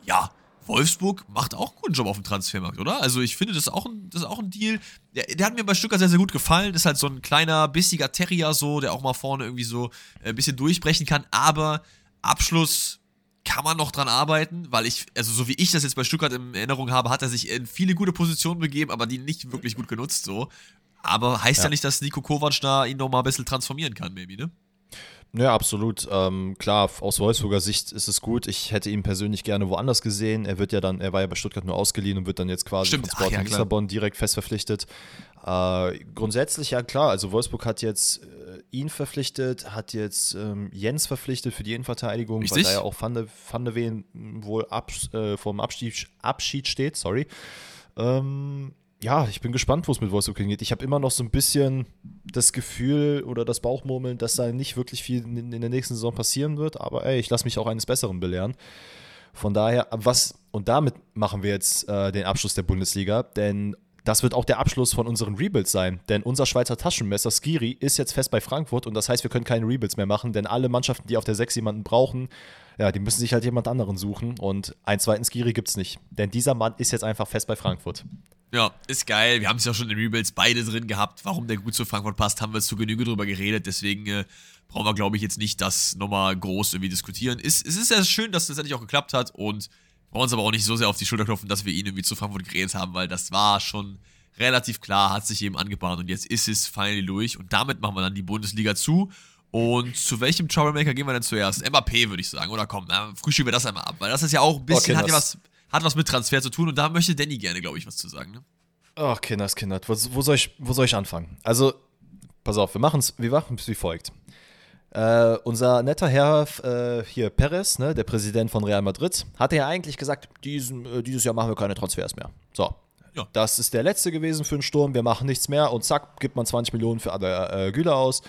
Ja, Wolfsburg macht auch einen guten Job auf dem Transfermarkt, oder? Also ich finde, das ist auch ein, das ist auch ein Deal. Der, der, hat mir bei Stuttgart sehr, sehr gut gefallen. Ist halt so ein kleiner, bissiger Terrier so, der auch mal vorne irgendwie so äh, ein bisschen durchbrechen kann. Aber Abschluss kann man noch dran arbeiten, weil ich, also so wie ich das jetzt bei Stuttgart in Erinnerung habe, hat er sich in viele gute Positionen begeben, aber die nicht wirklich gut genutzt so. Aber heißt ja, ja nicht, dass Nico Kovac da ihn nochmal ein bisschen transformieren kann, maybe, ne? Ja, absolut. Ähm, klar, aus Wolfsburger Sicht ist es gut. Ich hätte ihn persönlich gerne woanders gesehen. Er wird ja dann, er war ja bei Stuttgart nur ausgeliehen und wird dann jetzt quasi Stimmt. von Sporting ja, Lissabon direkt fest verpflichtet. Äh, grundsätzlich ja klar, also Wolfsburg hat jetzt äh, ihn verpflichtet, hat jetzt ähm, Jens verpflichtet für die Innenverteidigung, Richtig? weil da ja auch Van de, Van de Ven wohl ab, äh, vom Abschied, Abschied steht, sorry. Ähm, ja, ich bin gespannt, wo es mit Wolfsburg hingeht. Ich habe immer noch so ein bisschen das Gefühl oder das Bauchmurmeln, dass da nicht wirklich viel in, in der nächsten Saison passieren wird. Aber ey, ich lasse mich auch eines Besseren belehren. Von daher, was, und damit machen wir jetzt äh, den Abschluss der Bundesliga, denn das wird auch der Abschluss von unseren Rebuilds sein. Denn unser Schweizer Taschenmesser Skiri ist jetzt fest bei Frankfurt und das heißt, wir können keine Rebuilds mehr machen, denn alle Mannschaften, die auf der 6 jemanden brauchen, ja, die müssen sich halt jemand anderen suchen und einen zweiten Skiri gibt es nicht. Denn dieser Mann ist jetzt einfach fest bei Frankfurt. Ja, ist geil. Wir haben es ja schon in Rebuilds beide drin gehabt. Warum der gut zu Frankfurt passt, haben wir zu Genüge drüber geredet. Deswegen äh, brauchen wir, glaube ich, jetzt nicht das nochmal groß irgendwie diskutieren. Ist, es ist sehr schön, dass das endlich auch geklappt hat und brauchen uns aber auch nicht so sehr auf die Schulter klopfen, dass wir ihn irgendwie zu Frankfurt geredet haben, weil das war schon relativ klar, hat sich eben angebahnt und jetzt ist es finally durch und damit machen wir dann die Bundesliga zu. Und zu welchem Troublemaker gehen wir denn zuerst? Mbappé, würde ich sagen. Oder komm, na, frühstücken wir das einmal ab, weil das ist ja auch ein bisschen, okay, hat ja was hat was mit Transfer zu tun und da möchte Danny gerne, glaube ich, was zu sagen. Ne? Ach, Kinders, Kinders, wo, wo, soll ich, wo soll ich anfangen? Also, pass auf, wir machen es wir machen's wie folgt. Äh, unser netter Herr äh, hier, Perez, ne, der Präsident von Real Madrid, hatte ja eigentlich gesagt, diesen, äh, dieses Jahr machen wir keine Transfers mehr. So. Ja. Das ist der letzte gewesen für den Sturm, wir machen nichts mehr und zack, gibt man 20 Millionen für Ada äh, Güler aus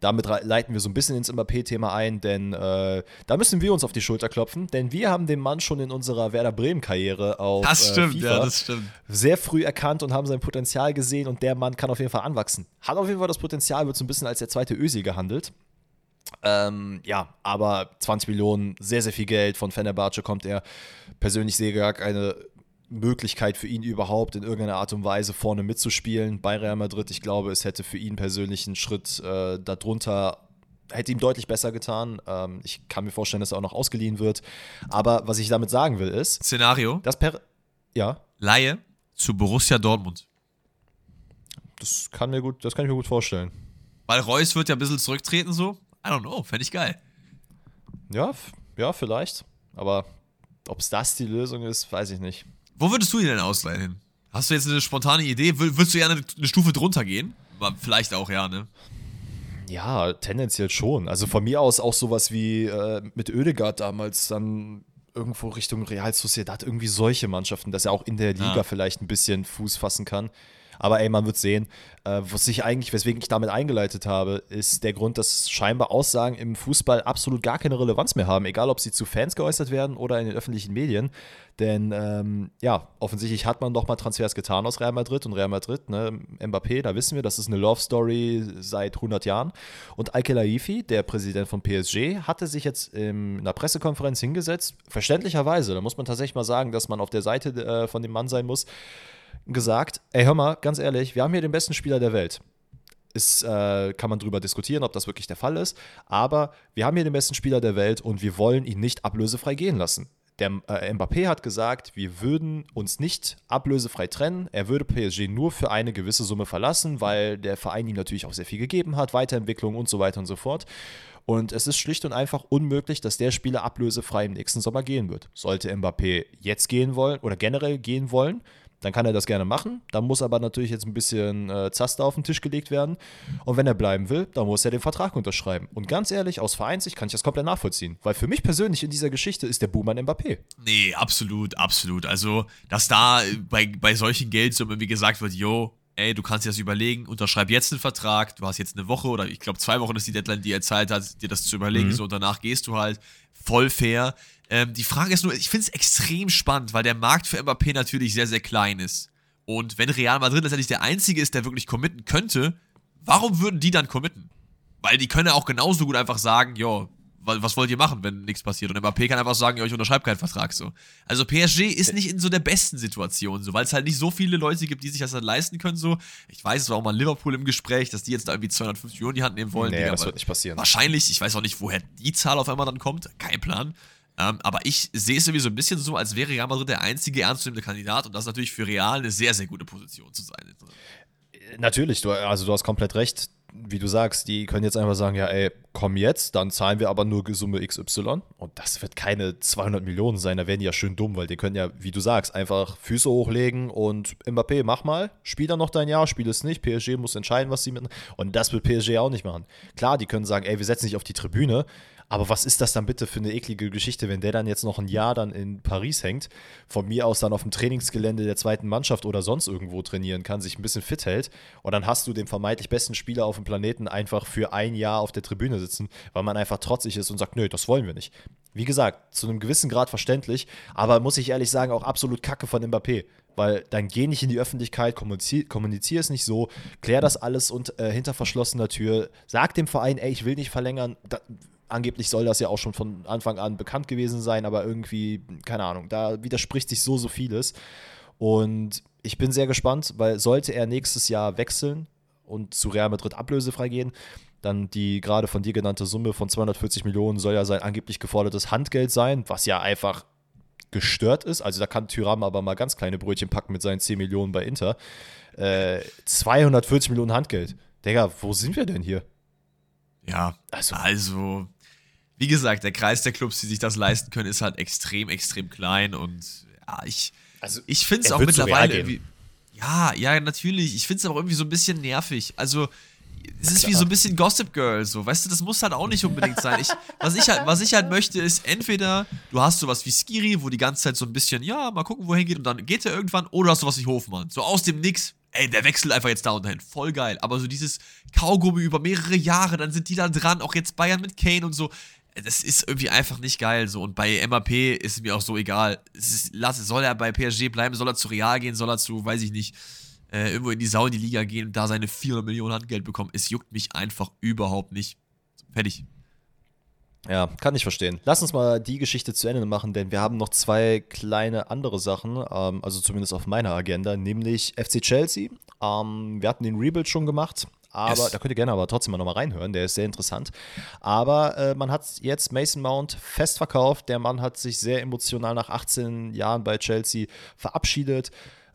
damit leiten wir so ein bisschen ins Mbappé-Thema ein, denn äh, da müssen wir uns auf die Schulter klopfen, denn wir haben den Mann schon in unserer Werder Bremen-Karriere auf das äh, stimmt, äh, FIFA ja, das stimmt. sehr früh erkannt und haben sein Potenzial gesehen und der Mann kann auf jeden Fall anwachsen. Hat auf jeden Fall das Potenzial, wird so ein bisschen als der zweite Ösi gehandelt. Ähm, ja, aber 20 Millionen, sehr, sehr viel Geld. Von Fenerbahce kommt er. Persönlich sehe gar keine Möglichkeit für ihn überhaupt in irgendeiner Art und Weise vorne mitzuspielen bei Real Madrid. Ich glaube, es hätte für ihn persönlich einen Schritt äh, darunter hätte ihm deutlich besser getan. Ähm, ich kann mir vorstellen, dass er auch noch ausgeliehen wird. Aber was ich damit sagen will, ist. Szenario. Das per. Ja. Laie zu Borussia Dortmund. Das kann, mir gut, das kann ich mir gut vorstellen. Weil Reus wird ja ein bisschen zurücktreten, so. I don't know, fände ich geil. Ja, ja, vielleicht. Aber ob es das die Lösung ist, weiß ich nicht. Wo würdest du ihn denn ausleihen hin? Hast du jetzt eine spontane Idee? Würdest du gerne eine Stufe drunter gehen? Vielleicht auch, ja, ne? Ja, tendenziell schon. Also von mir aus auch sowas wie äh, mit Oedegaard damals dann irgendwo Richtung Real Sociedad, irgendwie solche Mannschaften, dass er auch in der Liga ja. vielleicht ein bisschen Fuß fassen kann. Aber ey, man wird sehen. Äh, was ich eigentlich, weswegen ich damit eingeleitet habe, ist der Grund, dass scheinbar Aussagen im Fußball absolut gar keine Relevanz mehr haben, egal ob sie zu Fans geäußert werden oder in den öffentlichen Medien. Denn ähm, ja, offensichtlich hat man doch mal Transfers getan aus Real Madrid und Real Madrid, ne, Mbappé, da wissen wir, das ist eine Love Story seit 100 Jahren. Und Al-Khelaifi, der Präsident von PSG, hatte sich jetzt in einer Pressekonferenz hingesetzt, verständlicherweise, da muss man tatsächlich mal sagen, dass man auf der Seite äh, von dem Mann sein muss, gesagt, ey, hör mal, ganz ehrlich, wir haben hier den besten Spieler der Welt. Ist, äh, kann man darüber diskutieren, ob das wirklich der Fall ist. Aber wir haben hier den besten Spieler der Welt und wir wollen ihn nicht ablösefrei gehen lassen. Der äh, Mbappé hat gesagt, wir würden uns nicht ablösefrei trennen. Er würde PSG nur für eine gewisse Summe verlassen, weil der Verein ihm natürlich auch sehr viel gegeben hat, Weiterentwicklung und so weiter und so fort. Und es ist schlicht und einfach unmöglich, dass der Spieler ablösefrei im nächsten Sommer gehen wird. Sollte Mbappé jetzt gehen wollen oder generell gehen wollen, dann kann er das gerne machen. Da muss aber natürlich jetzt ein bisschen äh, Zaster auf den Tisch gelegt werden. Und wenn er bleiben will, dann muss er den Vertrag unterschreiben. Und ganz ehrlich, aus Vereinsicht kann ich das komplett nachvollziehen. Weil für mich persönlich in dieser Geschichte ist der Boomer Mbappé. Nee, absolut, absolut. Also, dass da bei, bei solchen Geldsummen wie gesagt wird, yo, ey, du kannst dir das überlegen, unterschreib jetzt einen Vertrag, du hast jetzt eine Woche oder ich glaube zwei Wochen ist die Deadline, die er Zeit hat, dir das zu überlegen, mhm. so und danach gehst du halt voll fair. Ähm, die Frage ist nur, ich finde es extrem spannend, weil der Markt für Mbappé natürlich sehr, sehr klein ist. Und wenn Real Madrid letztendlich der Einzige ist, der wirklich committen könnte, warum würden die dann committen? Weil die können ja auch genauso gut einfach sagen, jo, was wollt ihr machen, wenn nichts passiert? Und Mbappé kann einfach sagen, ja, ich unterschreibe keinen Vertrag so. Also PSG ist nicht in so der besten Situation so, weil es halt nicht so viele Leute gibt, die sich das dann leisten können so. Ich weiß, es war auch mal Liverpool im Gespräch, dass die jetzt da irgendwie 250 Millionen in die Hand nehmen wollen. Nee, Digga, das wird nicht passieren. Wahrscheinlich, ich weiß auch nicht, woher die Zahl auf einmal dann kommt, kein Plan. Ähm, aber ich sehe es irgendwie so ein bisschen so, als wäre Real Madrid der einzige ernstzunehmende Kandidat und das ist natürlich für Real eine sehr, sehr gute Position zu sein. Natürlich, du, also du hast komplett recht wie du sagst, die können jetzt einfach sagen, ja, ey, komm jetzt, dann zahlen wir aber nur Summe XY. Und das wird keine 200 Millionen sein, da werden die ja schön dumm, weil die können ja, wie du sagst, einfach Füße hochlegen und Mbappé, mach mal, spiel dann noch dein Jahr, spiel es nicht. PSG muss entscheiden, was sie mit. Und das wird PSG auch nicht machen. Klar, die können sagen, ey, wir setzen dich auf die Tribüne, aber was ist das dann bitte für eine eklige Geschichte, wenn der dann jetzt noch ein Jahr dann in Paris hängt, von mir aus dann auf dem Trainingsgelände der zweiten Mannschaft oder sonst irgendwo trainieren kann, sich ein bisschen fit hält und dann hast du den vermeintlich besten Spieler auf dem Planeten einfach für ein Jahr auf der Tribüne sitzen, weil man einfach trotzig ist und sagt, nö, das wollen wir nicht. Wie gesagt, zu einem gewissen Grad verständlich, aber muss ich ehrlich sagen, auch absolut Kacke von Mbappé weil dann geh nicht in die Öffentlichkeit, kommunizier, kommunizier es nicht so, klär das alles und, äh, hinter verschlossener Tür, sag dem Verein, ey, ich will nicht verlängern, da, angeblich soll das ja auch schon von Anfang an bekannt gewesen sein, aber irgendwie, keine Ahnung, da widerspricht sich so, so vieles. Und ich bin sehr gespannt, weil sollte er nächstes Jahr wechseln und zu Real Madrid ablösefrei gehen, dann die gerade von dir genannte Summe von 240 Millionen soll ja sein angeblich gefordertes Handgeld sein, was ja einfach gestört ist. Also da kann Tyram aber mal ganz kleine Brötchen packen mit seinen 10 Millionen bei Inter. Äh, 240 Millionen Handgeld. Digga, wo sind wir denn hier? Ja, also, also wie gesagt, der Kreis der Clubs, die sich das leisten können, ist halt extrem, extrem klein und ja, ich, also, ich finde es auch mittlerweile irgendwie. Ja, ja, natürlich. Ich finde es aber irgendwie so ein bisschen nervig. Also, es ist wie so ein bisschen Gossip Girl, so, weißt du, das muss halt auch nicht unbedingt sein. Ich, was, ich halt, was ich halt möchte, ist entweder du hast sowas wie Skiri, wo die ganze Zeit so ein bisschen, ja, mal gucken, wohin geht und dann geht er irgendwann, oder hast du was wie Hofmann. So aus dem Nix, ey, der wechselt einfach jetzt da und dahin. Voll geil. Aber so dieses Kaugummi über mehrere Jahre, dann sind die da dran, auch jetzt Bayern mit Kane und so das ist irgendwie einfach nicht geil so. Und bei MAP ist mir auch so egal. Es ist, lass, soll er bei PSG bleiben, soll er zu Real gehen, soll er zu, weiß ich nicht, äh, irgendwo in die Saudi-Liga gehen und da seine 400 Millionen Handgeld bekommen. Es juckt mich einfach überhaupt nicht. Fertig. Ja, kann ich verstehen. Lass uns mal die Geschichte zu Ende machen, denn wir haben noch zwei kleine andere Sachen, ähm, also zumindest auf meiner Agenda, nämlich FC Chelsea. Ähm, wir hatten den Rebuild schon gemacht. Aber yes. da könnt ihr gerne aber trotzdem mal nochmal reinhören, der ist sehr interessant. Aber äh, man hat jetzt Mason Mount fest verkauft. Der Mann hat sich sehr emotional nach 18 Jahren bei Chelsea verabschiedet.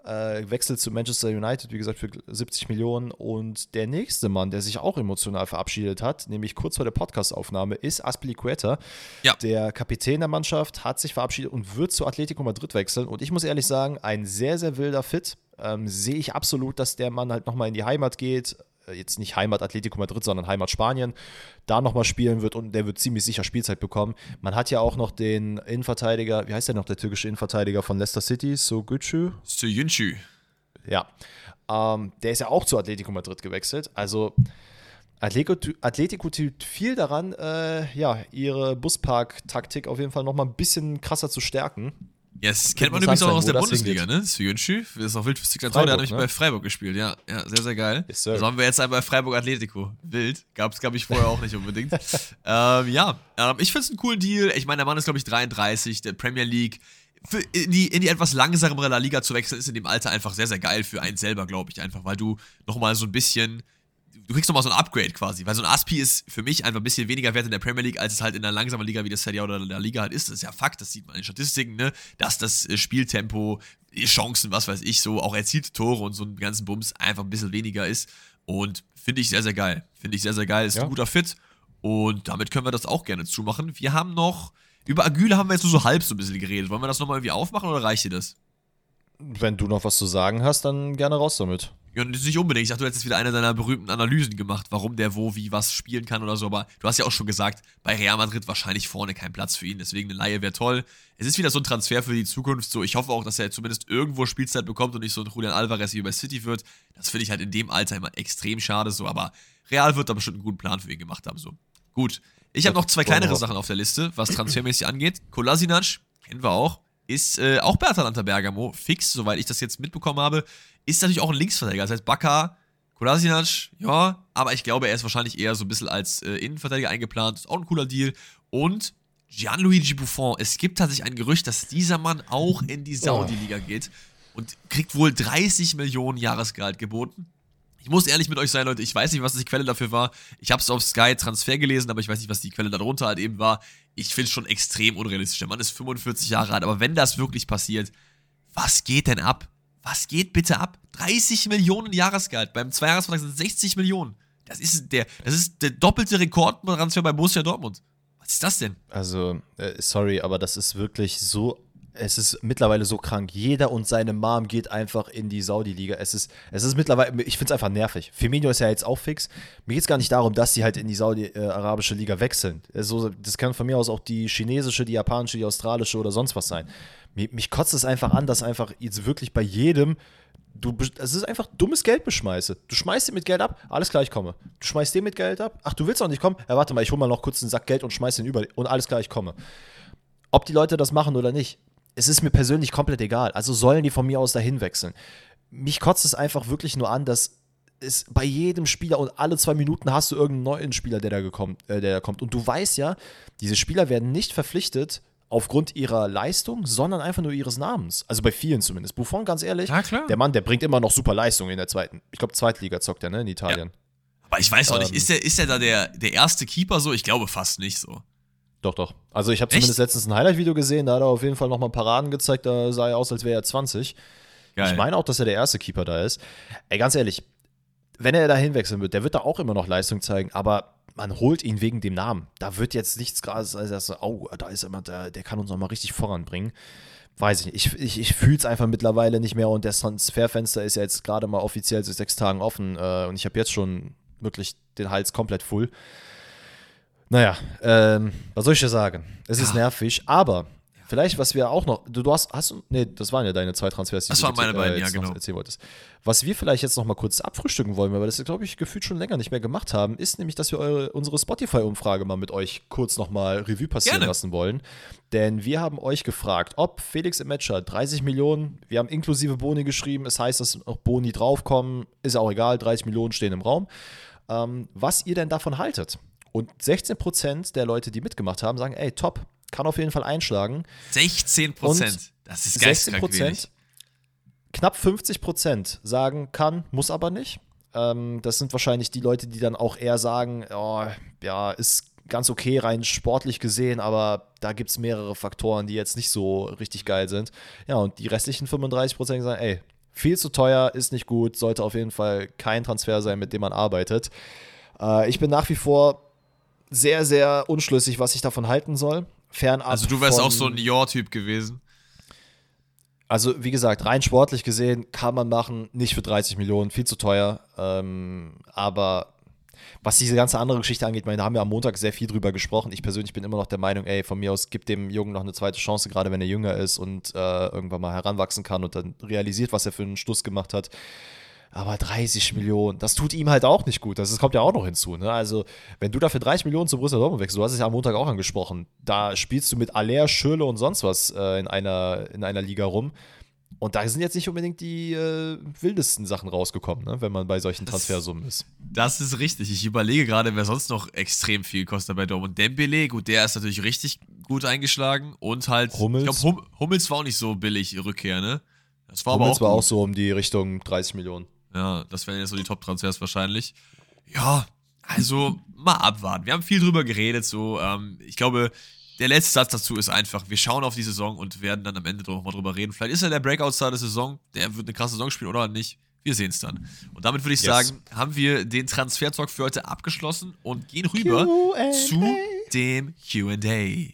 äh, wechselt zu Manchester United, wie gesagt, für 70 Millionen. Und der nächste Mann, der sich auch emotional verabschiedet hat, nämlich kurz vor der Podcastaufnahme, ist Aspilicueta. Ja. Der Kapitän der Mannschaft hat sich verabschiedet und wird zu Atletico Madrid wechseln. Und ich muss ehrlich sagen, ein sehr, sehr wilder Fit. Ähm, sehe ich absolut, dass der Mann halt nochmal in die Heimat geht. Äh, jetzt nicht Heimat Atletico Madrid, sondern Heimat Spanien, da nochmal spielen wird und der wird ziemlich sicher Spielzeit bekommen. Man hat ja auch noch den Innenverteidiger, wie heißt der noch, der türkische Innenverteidiger von Leicester City, Sogücü? Soyuncu. Ja, ähm, der ist ja auch zu Atletico Madrid gewechselt. Also Atletico, Atletico tut viel daran, äh, ja, ihre Buspark-Taktik auf jeden Fall nochmal ein bisschen krasser zu stärken. Ja, das kennt man übrigens auch aus der Bundesliga, ne? Suyuncu, das ist auch wild für Signatur, der hat nämlich ne? bei Freiburg gespielt, ja. Ja, sehr, sehr geil. Yes, also haben wir jetzt einmal Freiburg Atletico. Wild. Gab es, glaube ich, vorher auch nicht unbedingt. ähm, ja, ähm, ich finde es einen coolen Deal. Ich meine, der Mann ist, glaube ich, 33, der Premier League. Für in, die, in die etwas langsamere La Liga zu wechseln, ist in dem Alter einfach sehr, sehr geil für einen selber, glaube ich, einfach, weil du nochmal so ein bisschen du kriegst nochmal so ein Upgrade quasi, weil so ein Aspi ist für mich einfach ein bisschen weniger wert in der Premier League, als es halt in einer langsamen Liga wie der Serie oder der Liga halt ist. Das ist ja Fakt, das sieht man in den Statistiken, ne? dass das äh, Spieltempo, Chancen, was weiß ich, so auch erzielte Tore und so einen ganzen Bums einfach ein bisschen weniger ist. Und finde ich sehr, sehr geil. Finde ich sehr, sehr geil. Ist ja. ein guter Fit. Und damit können wir das auch gerne zumachen. Wir haben noch, über Agüle haben wir jetzt nur so halb so ein bisschen geredet. Wollen wir das nochmal irgendwie aufmachen oder reicht dir das? Wenn du noch was zu sagen hast, dann gerne raus damit. Ja, nicht unbedingt. Ich dachte, du hättest jetzt wieder eine deiner berühmten Analysen gemacht, warum der wo, wie, was spielen kann oder so. Aber du hast ja auch schon gesagt, bei Real Madrid wahrscheinlich vorne kein Platz für ihn. Deswegen eine Laie wäre toll. Es ist wieder so ein Transfer für die Zukunft. So, ich hoffe auch, dass er zumindest irgendwo Spielzeit bekommt und nicht so ein Julian Alvarez wie bei City wird. Das finde ich halt in dem Alter immer extrem schade. So, aber Real wird da bestimmt einen guten Plan für ihn gemacht haben. So, gut. Ich habe noch zwei kleinere Sachen auf der Liste, was transfermäßig angeht. Kolasinac, kennen wir auch ist äh, auch bei Atalanta Bergamo fix, soweit ich das jetzt mitbekommen habe. Ist natürlich auch ein Linksverteidiger. Das heißt, Baka, Kolasinac, ja, aber ich glaube, er ist wahrscheinlich eher so ein bisschen als äh, Innenverteidiger eingeplant. Ist auch ein cooler Deal. Und Gianluigi Buffon, es gibt tatsächlich ein Gerücht, dass dieser Mann auch in die Saudi-Liga geht und kriegt wohl 30 Millionen Jahresgehalt geboten. Ich muss ehrlich mit euch sein, Leute, ich weiß nicht, was die Quelle dafür war. Ich habe es auf Sky Transfer gelesen, aber ich weiß nicht, was die Quelle darunter halt eben war. Ich finde es schon extrem unrealistisch. Der Mann ist 45 Jahre alt, aber wenn das wirklich passiert, was geht denn ab? Was geht bitte ab? 30 Millionen Jahresgehalt. Beim Zweijahresvertrag sind 60 Millionen. Das ist der, das ist der doppelte Rekordtransfer bei Borussia Dortmund. Was ist das denn? Also, äh, sorry, aber das ist wirklich so es ist mittlerweile so krank. Jeder und seine Mom geht einfach in die Saudi-Liga. Es ist, es ist mittlerweile, ich finde es einfach nervig. Firmino ist ja jetzt auch fix. Mir geht es gar nicht darum, dass sie halt in die saudi-arabische Liga wechseln. Also, das kann von mir aus auch die chinesische, die japanische, die australische oder sonst was sein. Mich, mich kotzt es einfach an, dass einfach jetzt wirklich bei jedem du, es ist einfach dummes Geld beschmeiße. Du schmeißt den mit Geld ab, alles klar, ich komme. Du schmeißt den mit Geld ab, ach, du willst auch nicht kommen? Ja, warte mal, ich hole mal noch kurz einen Sack Geld und schmeiß den über und alles klar, ich komme. Ob die Leute das machen oder nicht, es ist mir persönlich komplett egal. Also sollen die von mir aus dahin wechseln. Mich kotzt es einfach wirklich nur an, dass es bei jedem Spieler und alle zwei Minuten hast du irgendeinen neuen Spieler, der da, gekommen, äh, der da kommt. Und du weißt ja, diese Spieler werden nicht verpflichtet aufgrund ihrer Leistung, sondern einfach nur ihres Namens. Also bei vielen zumindest. Buffon, ganz ehrlich, ja, der Mann, der bringt immer noch super Leistung in der zweiten. Ich glaube, Zweitliga zockt er, ne, in Italien. Ja. Aber ich weiß auch ähm, nicht, ist er ist der da der, der erste Keeper so? Ich glaube fast nicht so. Doch, doch. Also ich habe zumindest letztens ein Highlight-Video gesehen, da hat er auf jeden Fall nochmal Paraden gezeigt, da sah er aus, als wäre er 20. Geil. Ich meine auch, dass er der erste Keeper da ist. Ey, ganz ehrlich, wenn er da hinwechseln wird, der wird da auch immer noch Leistung zeigen, aber man holt ihn wegen dem Namen. Da wird jetzt nichts gerade, also, oh, da ist jemand, der, der kann uns nochmal richtig voranbringen. Weiß ich nicht. Ich, ich, ich fühle es einfach mittlerweile nicht mehr und das Transferfenster ist ja jetzt gerade mal offiziell seit sechs Tagen offen äh, und ich habe jetzt schon wirklich den Hals komplett voll. Naja, ähm, was soll ich dir sagen? Es ja. ist nervig, aber vielleicht, was wir auch noch, du, du hast, hast, nee, das waren ja deine zwei Transfers, die das du waren meine beiden, äh, ja, genau. erzählen wolltest. Was wir vielleicht jetzt noch mal kurz abfrühstücken wollen, weil wir das, glaube ich, gefühlt schon länger nicht mehr gemacht haben, ist nämlich, dass wir eure, unsere Spotify-Umfrage mal mit euch kurz noch mal Revue passieren Gerne. lassen wollen. Denn wir haben euch gefragt, ob Felix im Matcher 30 Millionen, wir haben inklusive Boni geschrieben, es heißt, dass auch Boni draufkommen, ist auch egal, 30 Millionen stehen im Raum. Ähm, was ihr denn davon haltet? Und 16% der Leute, die mitgemacht haben, sagen, ey, top, kann auf jeden Fall einschlagen. 16%? Und das ist geisteskrank 16%, wenig. Knapp 50% sagen, kann, muss aber nicht. Ähm, das sind wahrscheinlich die Leute, die dann auch eher sagen, oh, ja, ist ganz okay rein sportlich gesehen, aber da gibt es mehrere Faktoren, die jetzt nicht so richtig geil sind. Ja, und die restlichen 35% sagen, ey, Viel zu teuer, ist nicht gut, sollte auf jeden Fall kein Transfer sein, mit dem man arbeitet. Äh, ich bin nach wie vor sehr, sehr unschlüssig, was ich davon halten soll. Fernab also du wärst auch so ein Dior-Typ gewesen. Also wie gesagt, rein sportlich gesehen kann man machen, nicht für 30 Millionen, viel zu teuer. Ähm, aber was diese ganze andere Geschichte angeht, meine, da haben wir am Montag sehr viel drüber gesprochen. Ich persönlich bin immer noch der Meinung, ey, von mir aus gibt dem Jungen noch eine zweite Chance, gerade wenn er jünger ist und äh, irgendwann mal heranwachsen kann und dann realisiert, was er für einen Schluss gemacht hat. Aber 30 Millionen, das tut ihm halt auch nicht gut. Das, das kommt ja auch noch hinzu. Ne? Also, wenn du dafür 30 Millionen zu Borussia Dortmund wechselst, du hast es ja am Montag auch angesprochen, da spielst du mit Aller, Schürle und sonst was äh, in, einer, in einer Liga rum. Und da sind jetzt nicht unbedingt die äh, wildesten Sachen rausgekommen, ne? wenn man bei solchen Transfersummen ist. Das ist richtig. Ich überlege gerade, wer sonst noch extrem viel kostet bei Dortmund. Dembele, gut, der ist natürlich richtig gut eingeschlagen. Und halt, Hummels. ich glaube, hum Hummels war auch nicht so billig, Rückkehr, ne? Das war Hummels aber auch war auch so um die Richtung 30 Millionen. Ja, das wären jetzt so die Top-Transfers wahrscheinlich. Ja, also mal abwarten. Wir haben viel drüber geredet, so. Ähm, ich glaube, der letzte Satz dazu ist einfach, wir schauen auf die Saison und werden dann am Ende noch mal drüber reden. Vielleicht ist er der Breakout-Star der Saison, der wird eine krasse Saison spielen oder nicht. Wir sehen es dann. Und damit würde ich yes. sagen, haben wir den Transfer-Talk für heute abgeschlossen und gehen rüber zu dem QA.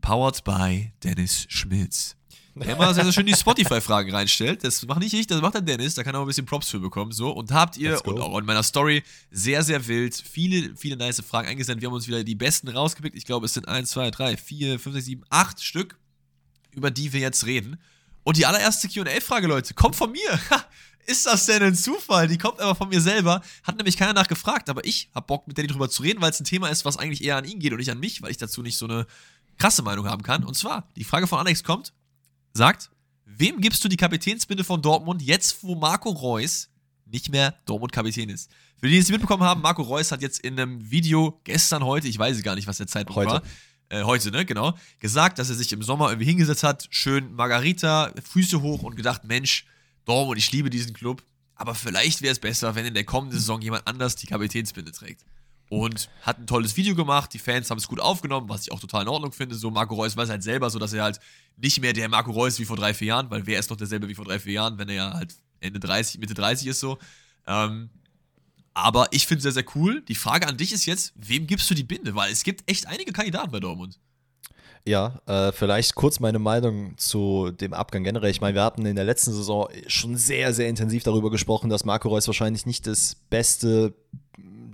Powered by Dennis Schmitz der immer sehr, sehr schön die Spotify-Fragen reinstellt. Das mache nicht ich, das macht der Dennis, da kann er auch ein bisschen Props für bekommen. So. Und habt ihr, und auch in meiner Story, sehr, sehr wild, viele, viele nice Fragen eingesendet. Wir haben uns wieder die besten rausgepickt. Ich glaube, es sind 1, 2, 3, 4, 5, 6, 7, 8 Stück, über die wir jetzt reden. Und die allererste QA-Frage, Leute, kommt von mir. Ist das denn ein Zufall? Die kommt aber von mir selber. Hat nämlich keiner nachgefragt, aber ich habe Bock, mit Danny drüber zu reden, weil es ein Thema ist, was eigentlich eher an ihn geht und nicht an mich, weil ich dazu nicht so eine krasse Meinung haben kann. Und zwar, die Frage von Alex kommt: sagt, wem gibst du die Kapitänsbinde von Dortmund jetzt, wo Marco Reus nicht mehr Dortmund-Kapitän ist? Für die, die es mitbekommen haben, Marco Reus hat jetzt in einem Video gestern, heute, ich weiß gar nicht, was der Zeitpunkt heute. war, äh, heute, ne, genau, gesagt, dass er sich im Sommer irgendwie hingesetzt hat, schön Margarita, Füße hoch und gedacht, Mensch, Dortmund, ich liebe diesen Club, aber vielleicht wäre es besser, wenn in der kommenden Saison jemand anders die Kapitänsbinde trägt und hat ein tolles Video gemacht. Die Fans haben es gut aufgenommen, was ich auch total in Ordnung finde. So, Marco Reus weiß halt selber so, dass er halt nicht mehr der Marco Reus wie vor drei, vier Jahren, weil wer ist noch derselbe wie vor drei, vier Jahren, wenn er ja halt Ende 30, Mitte 30 ist so. Ähm, aber ich finde es sehr, sehr cool. Die Frage an dich ist jetzt, wem gibst du die Binde? Weil es gibt echt einige Kandidaten bei Dortmund. Ja, äh, vielleicht kurz meine Meinung zu dem Abgang generell. Ich meine, wir hatten in der letzten Saison schon sehr, sehr intensiv darüber gesprochen, dass Marco Reus wahrscheinlich nicht das beste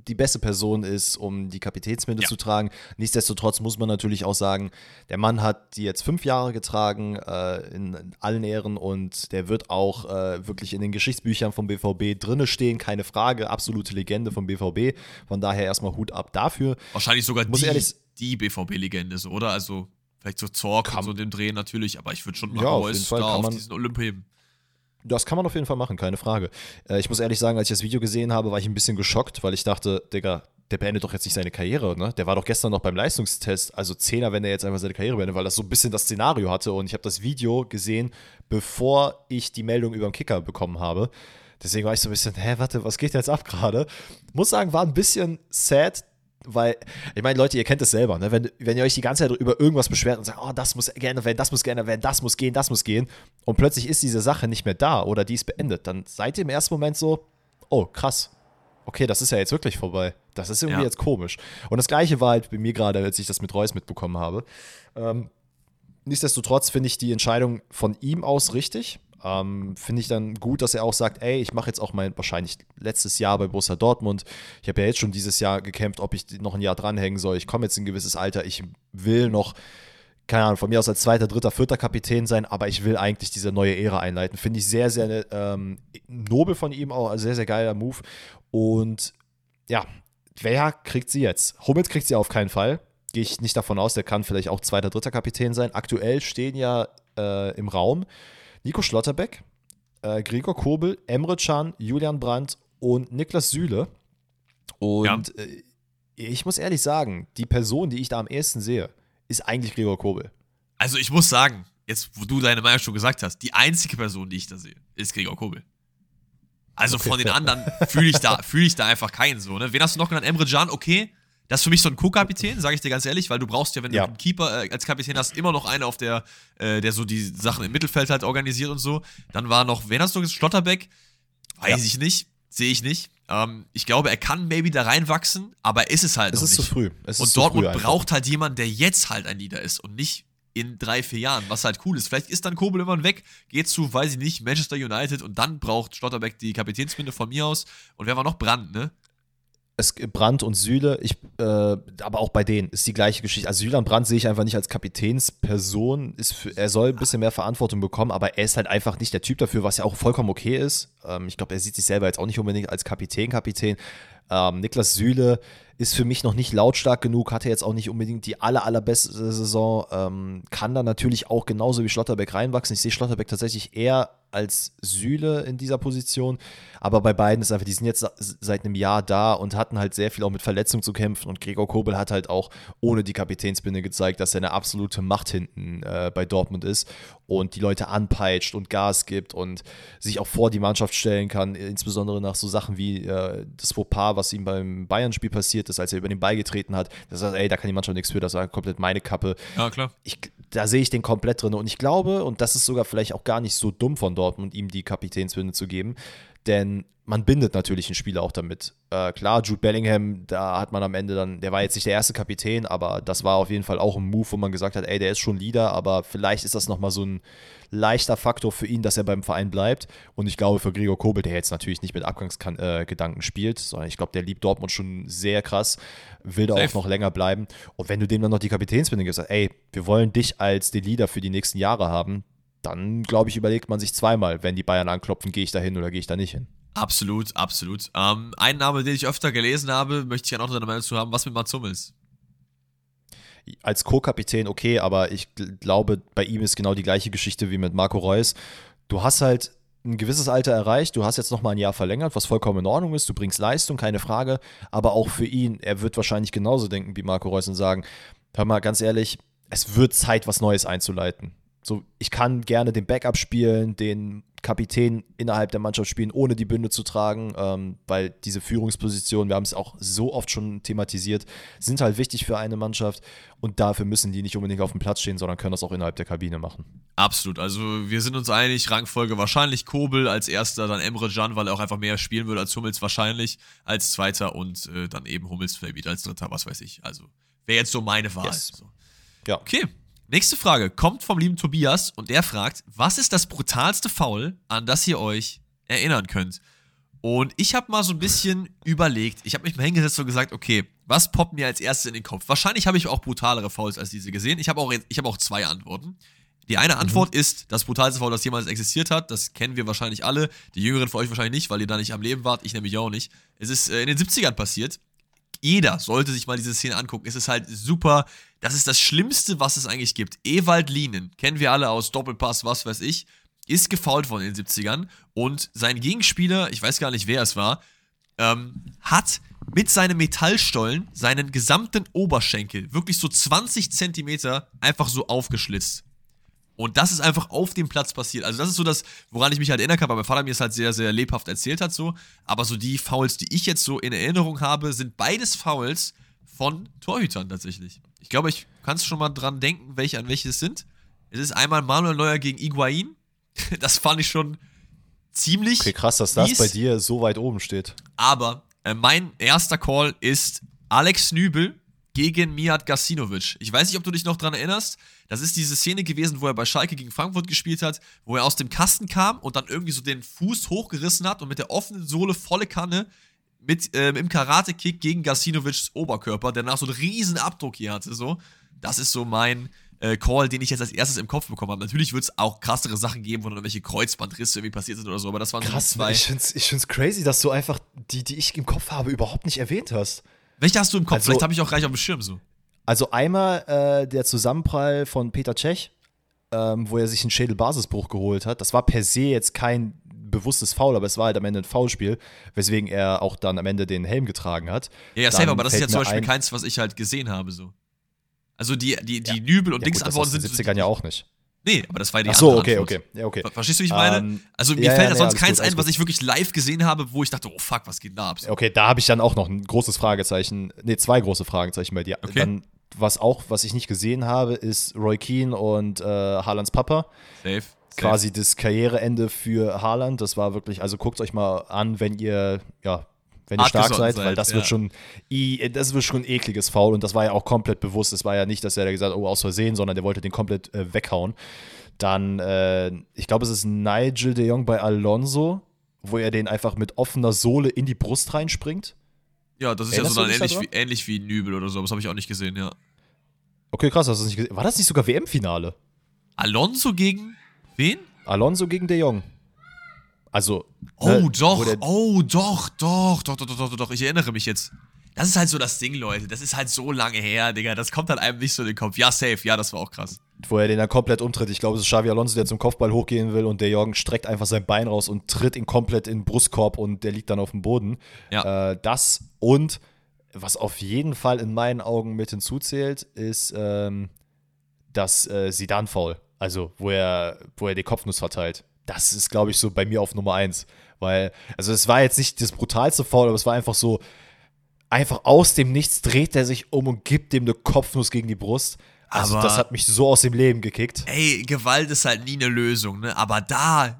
die beste Person ist, um die Kapitänsbinde ja. zu tragen. Nichtsdestotrotz muss man natürlich auch sagen, der Mann hat die jetzt fünf Jahre getragen, äh, in, allen Ehren und der wird auch äh, wirklich in den Geschichtsbüchern vom BVB drinne stehen, keine Frage, absolute Legende vom BVB. Von daher erstmal Hut ab dafür. Wahrscheinlich sogar muss die, ehrlich, die BVB-Legende, so, oder? Also vielleicht so Zork und so dem Dreh natürlich, aber ich würde schon mal ja, auf, jeden Fall auf diesen Olymp heben. Das kann man auf jeden Fall machen, keine Frage. Äh, ich muss ehrlich sagen, als ich das Video gesehen habe, war ich ein bisschen geschockt, weil ich dachte, Digga, der beendet doch jetzt nicht seine Karriere, ne? Der war doch gestern noch beim Leistungstest, also Zehner, wenn er jetzt einfach seine Karriere beendet, weil das so ein bisschen das Szenario hatte und ich habe das Video gesehen, bevor ich die Meldung über den Kicker bekommen habe. Deswegen war ich so ein bisschen, hä, warte, was geht jetzt ab gerade? Muss sagen, war ein bisschen sad, weil, ich meine, Leute, ihr kennt es selber, ne? wenn, wenn ihr euch die ganze Zeit über irgendwas beschwert und sagt, oh, das muss geändert werden, das muss geändert werden, das muss gehen, das muss gehen, und plötzlich ist diese Sache nicht mehr da oder die ist beendet, dann seid ihr im ersten Moment so, oh, krass, okay, das ist ja jetzt wirklich vorbei. Das ist irgendwie ja. jetzt komisch. Und das gleiche war halt bei mir gerade, als ich das mit Reus mitbekommen habe. Ähm, nichtsdestotrotz finde ich die Entscheidung von ihm aus richtig. Ähm, Finde ich dann gut, dass er auch sagt, ey, ich mache jetzt auch mein wahrscheinlich letztes Jahr bei Borussia Dortmund. Ich habe ja jetzt schon dieses Jahr gekämpft, ob ich noch ein Jahr dranhängen soll. Ich komme jetzt in ein gewisses Alter. Ich will noch, keine Ahnung, von mir aus als zweiter, dritter, vierter Kapitän sein, aber ich will eigentlich diese neue Ära einleiten. Finde ich sehr, sehr ähm, nobel von ihm auch, also sehr, sehr geiler Move. Und ja, wer kriegt sie jetzt? Hummels kriegt sie auf keinen Fall. Gehe ich nicht davon aus, der kann vielleicht auch zweiter, dritter Kapitän sein. Aktuell stehen ja äh, im Raum Nico Schlotterbeck, äh, Gregor Kobel, Emre Can, Julian Brandt und Niklas Süle. Und ja. äh, ich muss ehrlich sagen, die Person, die ich da am ehesten sehe, ist eigentlich Gregor Kobel. Also ich muss sagen, jetzt wo du deine Meinung schon gesagt hast, die einzige Person, die ich da sehe, ist Gregor Kobel. Also okay. von den anderen fühle ich, da, fühl ich da einfach keinen so. Ne? Wen hast du noch genannt? Emre Can, okay. Das ist für mich so ein Co-Kapitän, sage ich dir ganz ehrlich, weil du brauchst ja, wenn ja. du einen Keeper äh, als Kapitän hast, immer noch einen auf der, äh, der so die Sachen im Mittelfeld halt organisiert und so. Dann war noch, wen hast du gesagt? Schlotterbeck? Weiß ja. ich nicht, sehe ich nicht. Ähm, ich glaube, er kann maybe da reinwachsen, aber ist es halt es noch ist nicht. zu früh. Es und Dortmund braucht halt jemanden, der jetzt halt ein Leader ist und nicht in drei, vier Jahren, was halt cool ist. Vielleicht ist dann Kobel immer weg, geht zu, weiß ich nicht, Manchester United und dann braucht Schlotterbeck die Kapitänsbinde von mir aus. Und wer war noch? Brand, ne? Es Brand und Süle, ich, äh, aber auch bei denen ist die gleiche Geschichte. Also Süle und Brand sehe ich einfach nicht als Kapitänsperson. Ist für, er soll ein bisschen mehr Verantwortung bekommen, aber er ist halt einfach nicht der Typ dafür, was ja auch vollkommen okay ist. Ähm, ich glaube, er sieht sich selber jetzt auch nicht unbedingt als Kapitän, Kapitän. Ähm, Niklas Süle ist für mich noch nicht lautstark genug, hatte jetzt auch nicht unbedingt die aller, allerbeste Saison, ähm, kann da natürlich auch genauso wie Schlotterbeck reinwachsen. Ich sehe Schlotterbeck tatsächlich eher als Sühle in dieser Position. Aber bei beiden ist einfach, die sind jetzt seit einem Jahr da und hatten halt sehr viel auch mit Verletzungen zu kämpfen. Und Gregor Kobel hat halt auch ohne die Kapitänsbinde gezeigt, dass er eine absolute Macht hinten äh, bei Dortmund ist und die Leute anpeitscht und Gas gibt und sich auch vor die Mannschaft stellen kann, insbesondere nach so Sachen wie äh, das Fauxpas, was ihm beim Bayern-Spiel passiert ist, als er über den Ball getreten hat. Das sagt, ey, da kann die Mannschaft nichts für, das war komplett meine Kappe. Ja, klar. Ich, da sehe ich den komplett drin. Und ich glaube, und das ist sogar vielleicht auch gar nicht so dumm von Dortmund, ihm die Kapitänsbinde zu geben, denn man bindet natürlich einen Spieler auch damit. Äh, klar, Jude Bellingham, da hat man am Ende dann, der war jetzt nicht der erste Kapitän, aber das war auf jeden Fall auch ein Move, wo man gesagt hat, ey, der ist schon Leader, aber vielleicht ist das nochmal so ein leichter Faktor für ihn, dass er beim Verein bleibt. Und ich glaube, für Gregor Kobel, der jetzt natürlich nicht mit Abgangsgedanken äh, spielt, sondern ich glaube, der liebt Dortmund schon sehr krass, will da auch noch länger bleiben. Und wenn du dem dann noch die Kapitänsbinde gibst, ey, wir wollen dich als den Leader für die nächsten Jahre haben, dann glaube ich, überlegt man sich zweimal, wenn die Bayern anklopfen, gehe ich da hin oder gehe ich da nicht hin. Absolut, absolut. Ähm, ein Name, den ich öfter gelesen habe, möchte ich ja noch deine Meinung zu haben, was mit Mats Hummels? Als Co-Kapitän okay, aber ich glaube, bei ihm ist genau die gleiche Geschichte wie mit Marco Reus. Du hast halt ein gewisses Alter erreicht, du hast jetzt noch mal ein Jahr verlängert, was vollkommen in Ordnung ist, du bringst Leistung, keine Frage, aber auch für ihn, er wird wahrscheinlich genauso denken wie Marco Reus und sagen, hör mal, ganz ehrlich, es wird Zeit, was Neues einzuleiten. So, ich kann gerne den Backup spielen, den Kapitän innerhalb der Mannschaft spielen, ohne die Bünde zu tragen, ähm, weil diese Führungspositionen, wir haben es auch so oft schon thematisiert, sind halt wichtig für eine Mannschaft und dafür müssen die nicht unbedingt auf dem Platz stehen, sondern können das auch innerhalb der Kabine machen. Absolut, also wir sind uns einig, Rangfolge wahrscheinlich Kobel als erster, dann Emre Can, weil er auch einfach mehr spielen würde als Hummels wahrscheinlich als zweiter und äh, dann eben Hummels vielleicht wieder als dritter, was weiß ich. Also wäre jetzt so meine Wahl. Yes. So. Ja. Okay, Nächste Frage kommt vom lieben Tobias und der fragt, was ist das brutalste Foul, an das ihr euch erinnern könnt? Und ich habe mal so ein bisschen überlegt, ich habe mich mal hingesetzt und gesagt, okay, was poppt mir als erstes in den Kopf? Wahrscheinlich habe ich auch brutalere Fouls als diese gesehen. Ich habe auch, hab auch zwei Antworten. Die eine Antwort mhm. ist das brutalste Foul, das jemals existiert hat. Das kennen wir wahrscheinlich alle. Die Jüngeren von euch wahrscheinlich nicht, weil ihr da nicht am Leben wart. Ich nämlich auch nicht. Es ist äh, in den 70ern passiert. Jeder sollte sich mal diese Szene angucken. Es ist halt super das ist das Schlimmste, was es eigentlich gibt. Ewald Lienen, kennen wir alle aus Doppelpass, was weiß ich, ist gefault worden in den 70ern und sein Gegenspieler, ich weiß gar nicht, wer es war, ähm, hat mit seinem Metallstollen seinen gesamten Oberschenkel, wirklich so 20 Zentimeter, einfach so aufgeschlitzt. Und das ist einfach auf dem Platz passiert. Also, das ist so das, woran ich mich halt erinnern kann, weil mein Vater mir es halt sehr, sehr lebhaft erzählt hat, so. Aber so die Fouls, die ich jetzt so in Erinnerung habe, sind beides Fouls von Torhütern tatsächlich. Ich glaube, ich kann schon mal dran denken, welche an welche es sind. Es ist einmal Manuel Neuer gegen Iguain. Das fand ich schon ziemlich. Okay, krass, dass mies. das bei dir so weit oben steht. Aber äh, mein erster Call ist Alex Nübel gegen Mijat Gasinovic. Ich weiß nicht, ob du dich noch dran erinnerst. Das ist diese Szene gewesen, wo er bei Schalke gegen Frankfurt gespielt hat, wo er aus dem Kasten kam und dann irgendwie so den Fuß hochgerissen hat und mit der offenen Sohle volle Kanne mit ähm, im Karate-Kick gegen Gasinovics Oberkörper, der nach so einen riesen Abdruck hier hatte. So. Das ist so mein äh, Call, den ich jetzt als erstes im Kopf bekommen habe. Natürlich wird es auch krassere Sachen geben, wo dann irgendwelche Kreuzbandrisse irgendwie passiert sind oder so, aber das waren Krass, so zwei. Ich finde es ich find's crazy, dass du einfach die, die ich im Kopf habe, überhaupt nicht erwähnt hast. Welche hast du im Kopf? Also, Vielleicht habe ich auch gleich auf dem Schirm so. Also einmal äh, der Zusammenprall von Peter Tschech, ähm, wo er sich einen Schädelbasisbruch geholt hat. Das war per se jetzt kein bewusstes Foul, aber es war halt am Ende ein Foulspiel, weswegen er auch dann am Ende den Helm getragen hat. Ja, ja, safe, aber das ist ja zum Beispiel keins, was ich halt gesehen habe, so. Also die, die, die ja. Nübel- und ja, Dings-Antworten sind. In den 70ern ja auch nicht. Nee, aber das war die Ach so, okay, okay. Ja, okay. Verstehst du, wie ich meine? Um, ähm, also mir ja, fällt ja, da sonst nee, keins gut, ein, was ich wirklich live gesehen habe, wo ich dachte, oh fuck, was geht da ab? Okay, da habe ich dann auch noch ein großes Fragezeichen, nee, zwei große Fragezeichen bei dir. Okay. Dann, was auch, was ich nicht gesehen habe, ist Roy Keane und äh, Haalands Papa. Safe. Quasi das Karriereende für Haaland. Das war wirklich, also guckt euch mal an, wenn ihr, ja, wenn ihr stark seid, seid, weil das ja. wird schon, das wird schon ein ekliges Foul und das war ja auch komplett bewusst. Es war ja nicht, dass er da gesagt hat, oh, aus Versehen, sondern der wollte den komplett äh, weghauen. Dann, äh, ich glaube, es ist Nigel de Jong bei Alonso, wo er den einfach mit offener Sohle in die Brust reinspringt. Ja, das ist Erinnerst ja so dann ähnlich wie, ähnlich wie Nübel oder so, aber das habe ich auch nicht gesehen, ja. Okay, krass, hast du das nicht gesehen? War das nicht sogar WM-Finale? Alonso gegen wen? Alonso gegen de Jong. Also. Oh, ne, doch, oh, doch, doch, doch, doch, doch, doch, doch, ich erinnere mich jetzt. Das ist halt so das Ding, Leute. Das ist halt so lange her, Digga. Das kommt halt einem nicht so in den Kopf. Ja, safe, ja, das war auch krass. Wo er den dann komplett umtritt. Ich glaube, es ist Xavi Alonso, der zum Kopfball hochgehen will und der Jorgen streckt einfach sein Bein raus und tritt ihn komplett in den Brustkorb und der liegt dann auf dem Boden. Ja. Äh, das und was auf jeden Fall in meinen Augen mit hinzuzählt, ist ähm, das äh, Sidan-Foul. Also, wo er, wo er die Kopfnuss verteilt das ist, glaube ich, so bei mir auf Nummer eins. Weil, also es war jetzt nicht das brutalste Foul, aber es war einfach so, einfach aus dem Nichts dreht er sich um und gibt dem eine Kopfnuss gegen die Brust. Also aber, das hat mich so aus dem Leben gekickt. Ey, Gewalt ist halt nie eine Lösung, ne? Aber da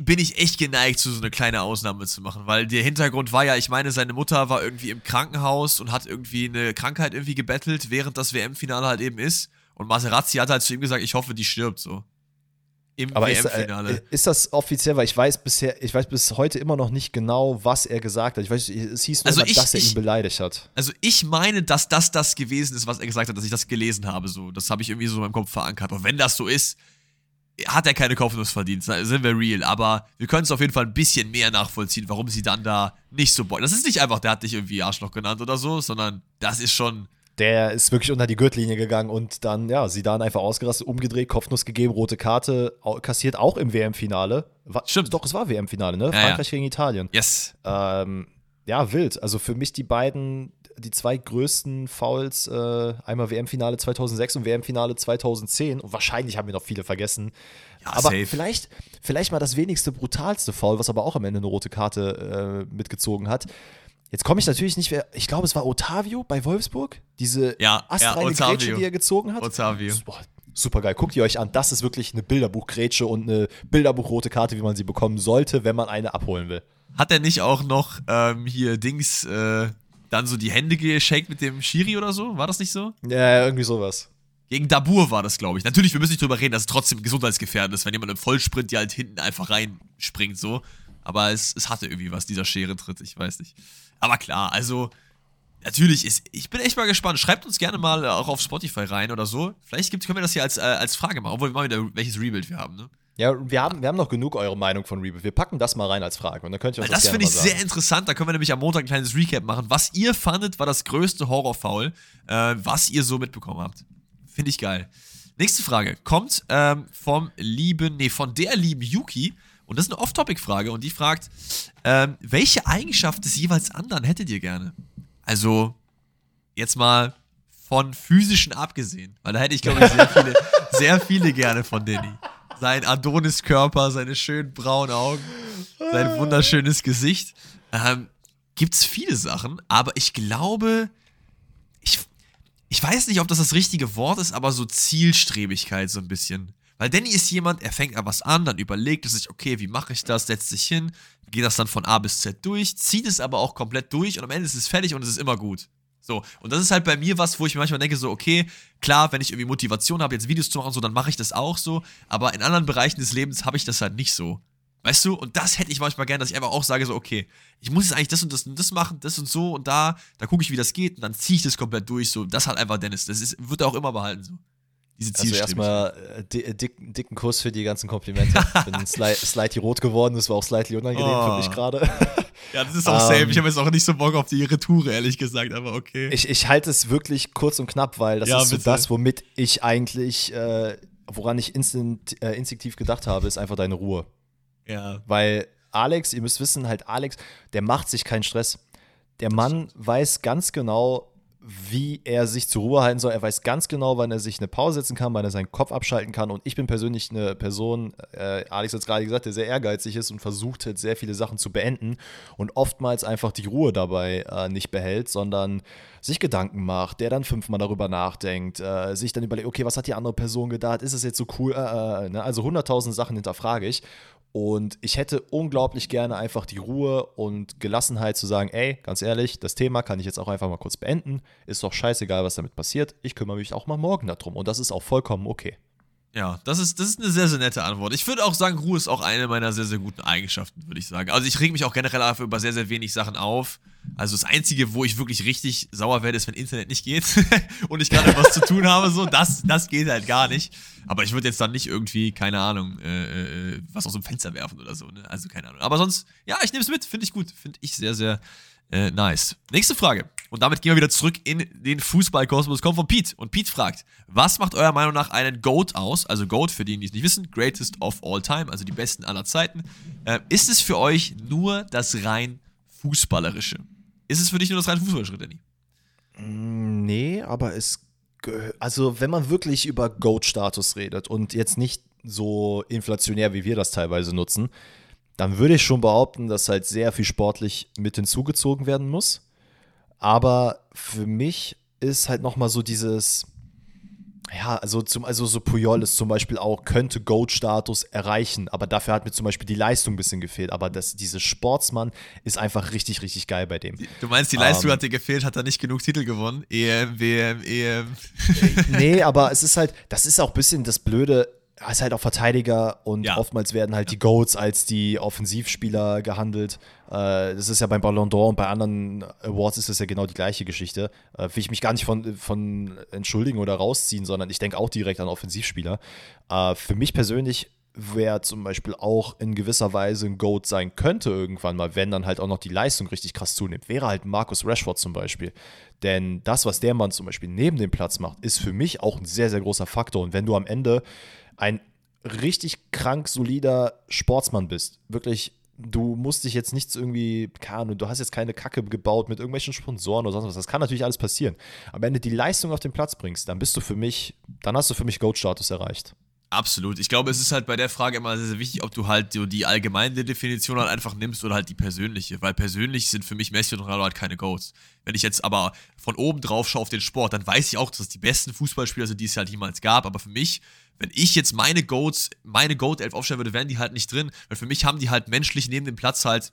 bin ich echt geneigt, so eine kleine Ausnahme zu machen, weil der Hintergrund war ja, ich meine, seine Mutter war irgendwie im Krankenhaus und hat irgendwie eine Krankheit irgendwie gebettelt, während das WM-Finale halt eben ist. Und Maserazzi hat halt zu ihm gesagt, ich hoffe, die stirbt so im Aber WM-Finale. Ist, äh, ist, das offiziell, weil ich weiß bisher, ich weiß bis heute immer noch nicht genau, was er gesagt hat. Ich weiß, es hieß nur, also ich, dass er ich, ihn beleidigt hat. Also ich meine, dass das das gewesen ist, was er gesagt hat, dass ich das gelesen habe. So, das habe ich irgendwie so in meinem Kopf verankert. Und wenn das so ist, hat er keine Kopfnuss verdient, sind wir real. Aber wir können es auf jeden Fall ein bisschen mehr nachvollziehen, warum sie dann da nicht so bocken. Das ist nicht einfach, der hat dich irgendwie Arschloch genannt oder so, sondern das ist schon der ist wirklich unter die Gürtellinie gegangen und dann, ja, sie dann einfach ausgerastet, umgedreht, Kopfnuss gegeben, rote Karte, kassiert auch im WM-Finale. Stimmt. Doch, es war WM-Finale, ne? Ja, Frankreich ja. gegen Italien. Yes. Ähm, ja, wild. Also für mich die beiden, die zwei größten Fouls, äh, einmal WM-Finale 2006 und WM-Finale 2010. Und wahrscheinlich haben wir noch viele vergessen. Ja, aber safe. vielleicht, vielleicht mal das wenigste brutalste Foul, was aber auch am Ende eine rote Karte äh, mitgezogen hat. Jetzt komme ich natürlich nicht mehr. Ich glaube, es war Otavio bei Wolfsburg. Diese ja, astreine ja, Grätsche, die er gezogen hat. Otavio. Super geil. Guckt ihr euch an. Das ist wirklich eine Bilderbuch-Grätsche und eine Bilderbuch-rote Karte, wie man sie bekommen sollte, wenn man eine abholen will. Hat er nicht auch noch ähm, hier Dings äh, dann so die Hände geschenkt mit dem Schiri oder so? War das nicht so? Ja, irgendwie sowas. Gegen Dabur war das, glaube ich. Natürlich, wir müssen nicht drüber reden, dass es trotzdem gesundheitsgefährdend ist, wenn jemand im Vollsprint ja halt hinten einfach reinspringt, so. Aber es, es hatte irgendwie was, dieser Scherentritt, ich weiß nicht. Aber klar, also natürlich ist, ich bin echt mal gespannt. Schreibt uns gerne mal auch auf Spotify rein oder so. Vielleicht gibt, können wir das hier als, äh, als Frage machen, obwohl wir mal wieder, welches Rebuild wir haben, ne? Ja, wir haben, wir haben noch genug eure Meinung von Rebuild. Wir packen das mal rein als Frage und dann könnt ihr uns das, das finde ich sehr interessant. Da können wir nämlich am Montag ein kleines Recap machen. Was ihr fandet, war das größte Horrorfoul, äh, was ihr so mitbekommen habt. Finde ich geil. Nächste Frage kommt ähm, vom lieben, nee, von der lieben Yuki. Und das ist eine Off-Topic-Frage und die fragt, ähm, welche Eigenschaft des jeweils anderen hättet ihr gerne? Also, jetzt mal von physischen abgesehen, weil da hätte ich, glaube ich, sehr viele, sehr viele gerne von Danny. Sein Adonis-Körper, seine schönen braunen Augen, sein wunderschönes Gesicht. Ähm, Gibt es viele Sachen, aber ich glaube, ich, ich weiß nicht, ob das das richtige Wort ist, aber so Zielstrebigkeit so ein bisschen. Weil Danny ist jemand, er fängt an was an, dann überlegt er sich, okay, wie mache ich das, setzt sich hin, geht das dann von A bis Z durch, zieht es aber auch komplett durch und am Ende ist es fertig und es ist immer gut. So, und das ist halt bei mir was, wo ich mir manchmal denke, so, okay, klar, wenn ich irgendwie Motivation habe, jetzt Videos zu machen, so, dann mache ich das auch so, aber in anderen Bereichen des Lebens habe ich das halt nicht so. Weißt du? Und das hätte ich manchmal gern, dass ich einfach auch sage, so, okay, ich muss jetzt eigentlich das und das und das machen, das und so und da, da gucke ich, wie das geht und dann ziehe ich das komplett durch, so, das hat einfach Dennis, das ist, wird er auch immer behalten, so diese Also erstmal äh, äh, dick, dicken Kuss für die ganzen Komplimente. Ich bin sli slightly rot geworden, das war auch slightly unangenehm oh. für mich oh. gerade. Ja, das ist auch um, safe. Ich habe jetzt auch nicht so Bock auf die Retoure, ehrlich gesagt, aber okay. Ich, ich halte es wirklich kurz und knapp, weil das ja, ist so das, womit ich eigentlich, äh, woran ich instant, äh, instinktiv gedacht habe, ist einfach deine Ruhe. Ja. Weil Alex, ihr müsst wissen, halt Alex, der macht sich keinen Stress. Der Mann weiß ganz genau, wie er sich zur Ruhe halten soll. Er weiß ganz genau, wann er sich eine Pause setzen kann, wann er seinen Kopf abschalten kann. Und ich bin persönlich eine Person, äh, Alex hat es gerade gesagt, der sehr ehrgeizig ist und versucht halt sehr viele Sachen zu beenden und oftmals einfach die Ruhe dabei äh, nicht behält, sondern sich Gedanken macht, der dann fünfmal darüber nachdenkt, äh, sich dann überlegt, okay, was hat die andere Person gedacht? Ist es jetzt so cool? Äh, äh, ne? Also hunderttausend Sachen hinterfrage ich. Und ich hätte unglaublich gerne einfach die Ruhe und Gelassenheit zu sagen, ey, ganz ehrlich, das Thema kann ich jetzt auch einfach mal kurz beenden. Ist doch scheißegal, was damit passiert. Ich kümmere mich auch mal morgen darum. Und das ist auch vollkommen okay. Ja, das ist, das ist eine sehr, sehr nette Antwort. Ich würde auch sagen, Ruhe ist auch eine meiner sehr, sehr guten Eigenschaften, würde ich sagen. Also ich reg mich auch generell einfach über sehr, sehr wenig Sachen auf. Also das Einzige, wo ich wirklich richtig sauer werde, ist, wenn Internet nicht geht und ich gerade was zu tun habe. So, das, das geht halt gar nicht. Aber ich würde jetzt dann nicht irgendwie, keine Ahnung, äh, äh, was aus dem Fenster werfen oder so. Ne? Also keine Ahnung. Aber sonst, ja, ich nehme es mit. Finde ich gut. Finde ich sehr, sehr äh, nice. Nächste Frage. Und damit gehen wir wieder zurück in den Fußballkosmos. Kommt von Pete. Und Pete fragt, was macht eurer Meinung nach einen GOAT aus? Also GOAT, für die, die es nicht wissen, Greatest of All Time, also die besten aller Zeiten. Äh, ist es für euch nur das rein Fußballerische? Ist es für dich nur das rein Fußballerische, Danny? Mm, nee, aber es, also wenn man wirklich über GOAT-Status redet und jetzt nicht so inflationär, wie wir das teilweise nutzen, dann würde ich schon behaupten, dass halt sehr viel sportlich mit hinzugezogen werden muss. Aber für mich ist halt nochmal so dieses, ja, also, zum, also so Puyol ist zum Beispiel auch, könnte Goat-Status erreichen, aber dafür hat mir zum Beispiel die Leistung ein bisschen gefehlt. Aber das, dieser Sportsmann ist einfach richtig, richtig geil bei dem. Du meinst, die Leistung ähm. hat dir gefehlt, hat er nicht genug Titel gewonnen? EM, WM, EM. nee, aber es ist halt, das ist auch ein bisschen das Blöde er ist halt auch Verteidiger und ja. oftmals werden halt die Goats als die Offensivspieler gehandelt. Äh, das ist ja beim Ballon d'Or und bei anderen Awards ist das ja genau die gleiche Geschichte. Äh, will ich mich gar nicht von, von entschuldigen oder rausziehen, sondern ich denke auch direkt an Offensivspieler. Äh, für mich persönlich wer zum Beispiel auch in gewisser Weise ein Goat sein könnte irgendwann mal, wenn dann halt auch noch die Leistung richtig krass zunimmt, wäre halt Markus Rashford zum Beispiel. Denn das, was der Mann zum Beispiel neben dem Platz macht, ist für mich auch ein sehr, sehr großer Faktor. Und wenn du am Ende ein richtig krank solider Sportsmann bist. Wirklich, du musst dich jetzt nichts irgendwie, keine du hast jetzt keine Kacke gebaut mit irgendwelchen Sponsoren oder sonst was. Das kann natürlich alles passieren. Aber wenn du die Leistung auf den Platz bringst, dann bist du für mich, dann hast du für mich Goat-Status erreicht. Absolut. Ich glaube, es ist halt bei der Frage immer sehr, sehr wichtig, ob du halt so die allgemeine Definition halt einfach nimmst oder halt die persönliche. Weil persönlich sind für mich Messi und Ronaldo halt keine Goats. Wenn ich jetzt aber von oben drauf schaue auf den Sport, dann weiß ich auch, dass es die besten Fußballspieler sind, die es halt jemals gab. Aber für mich wenn ich jetzt meine Goats, meine Goat 11 aufstellen würde, wären die halt nicht drin. Weil für mich haben die halt menschlich neben dem Platz halt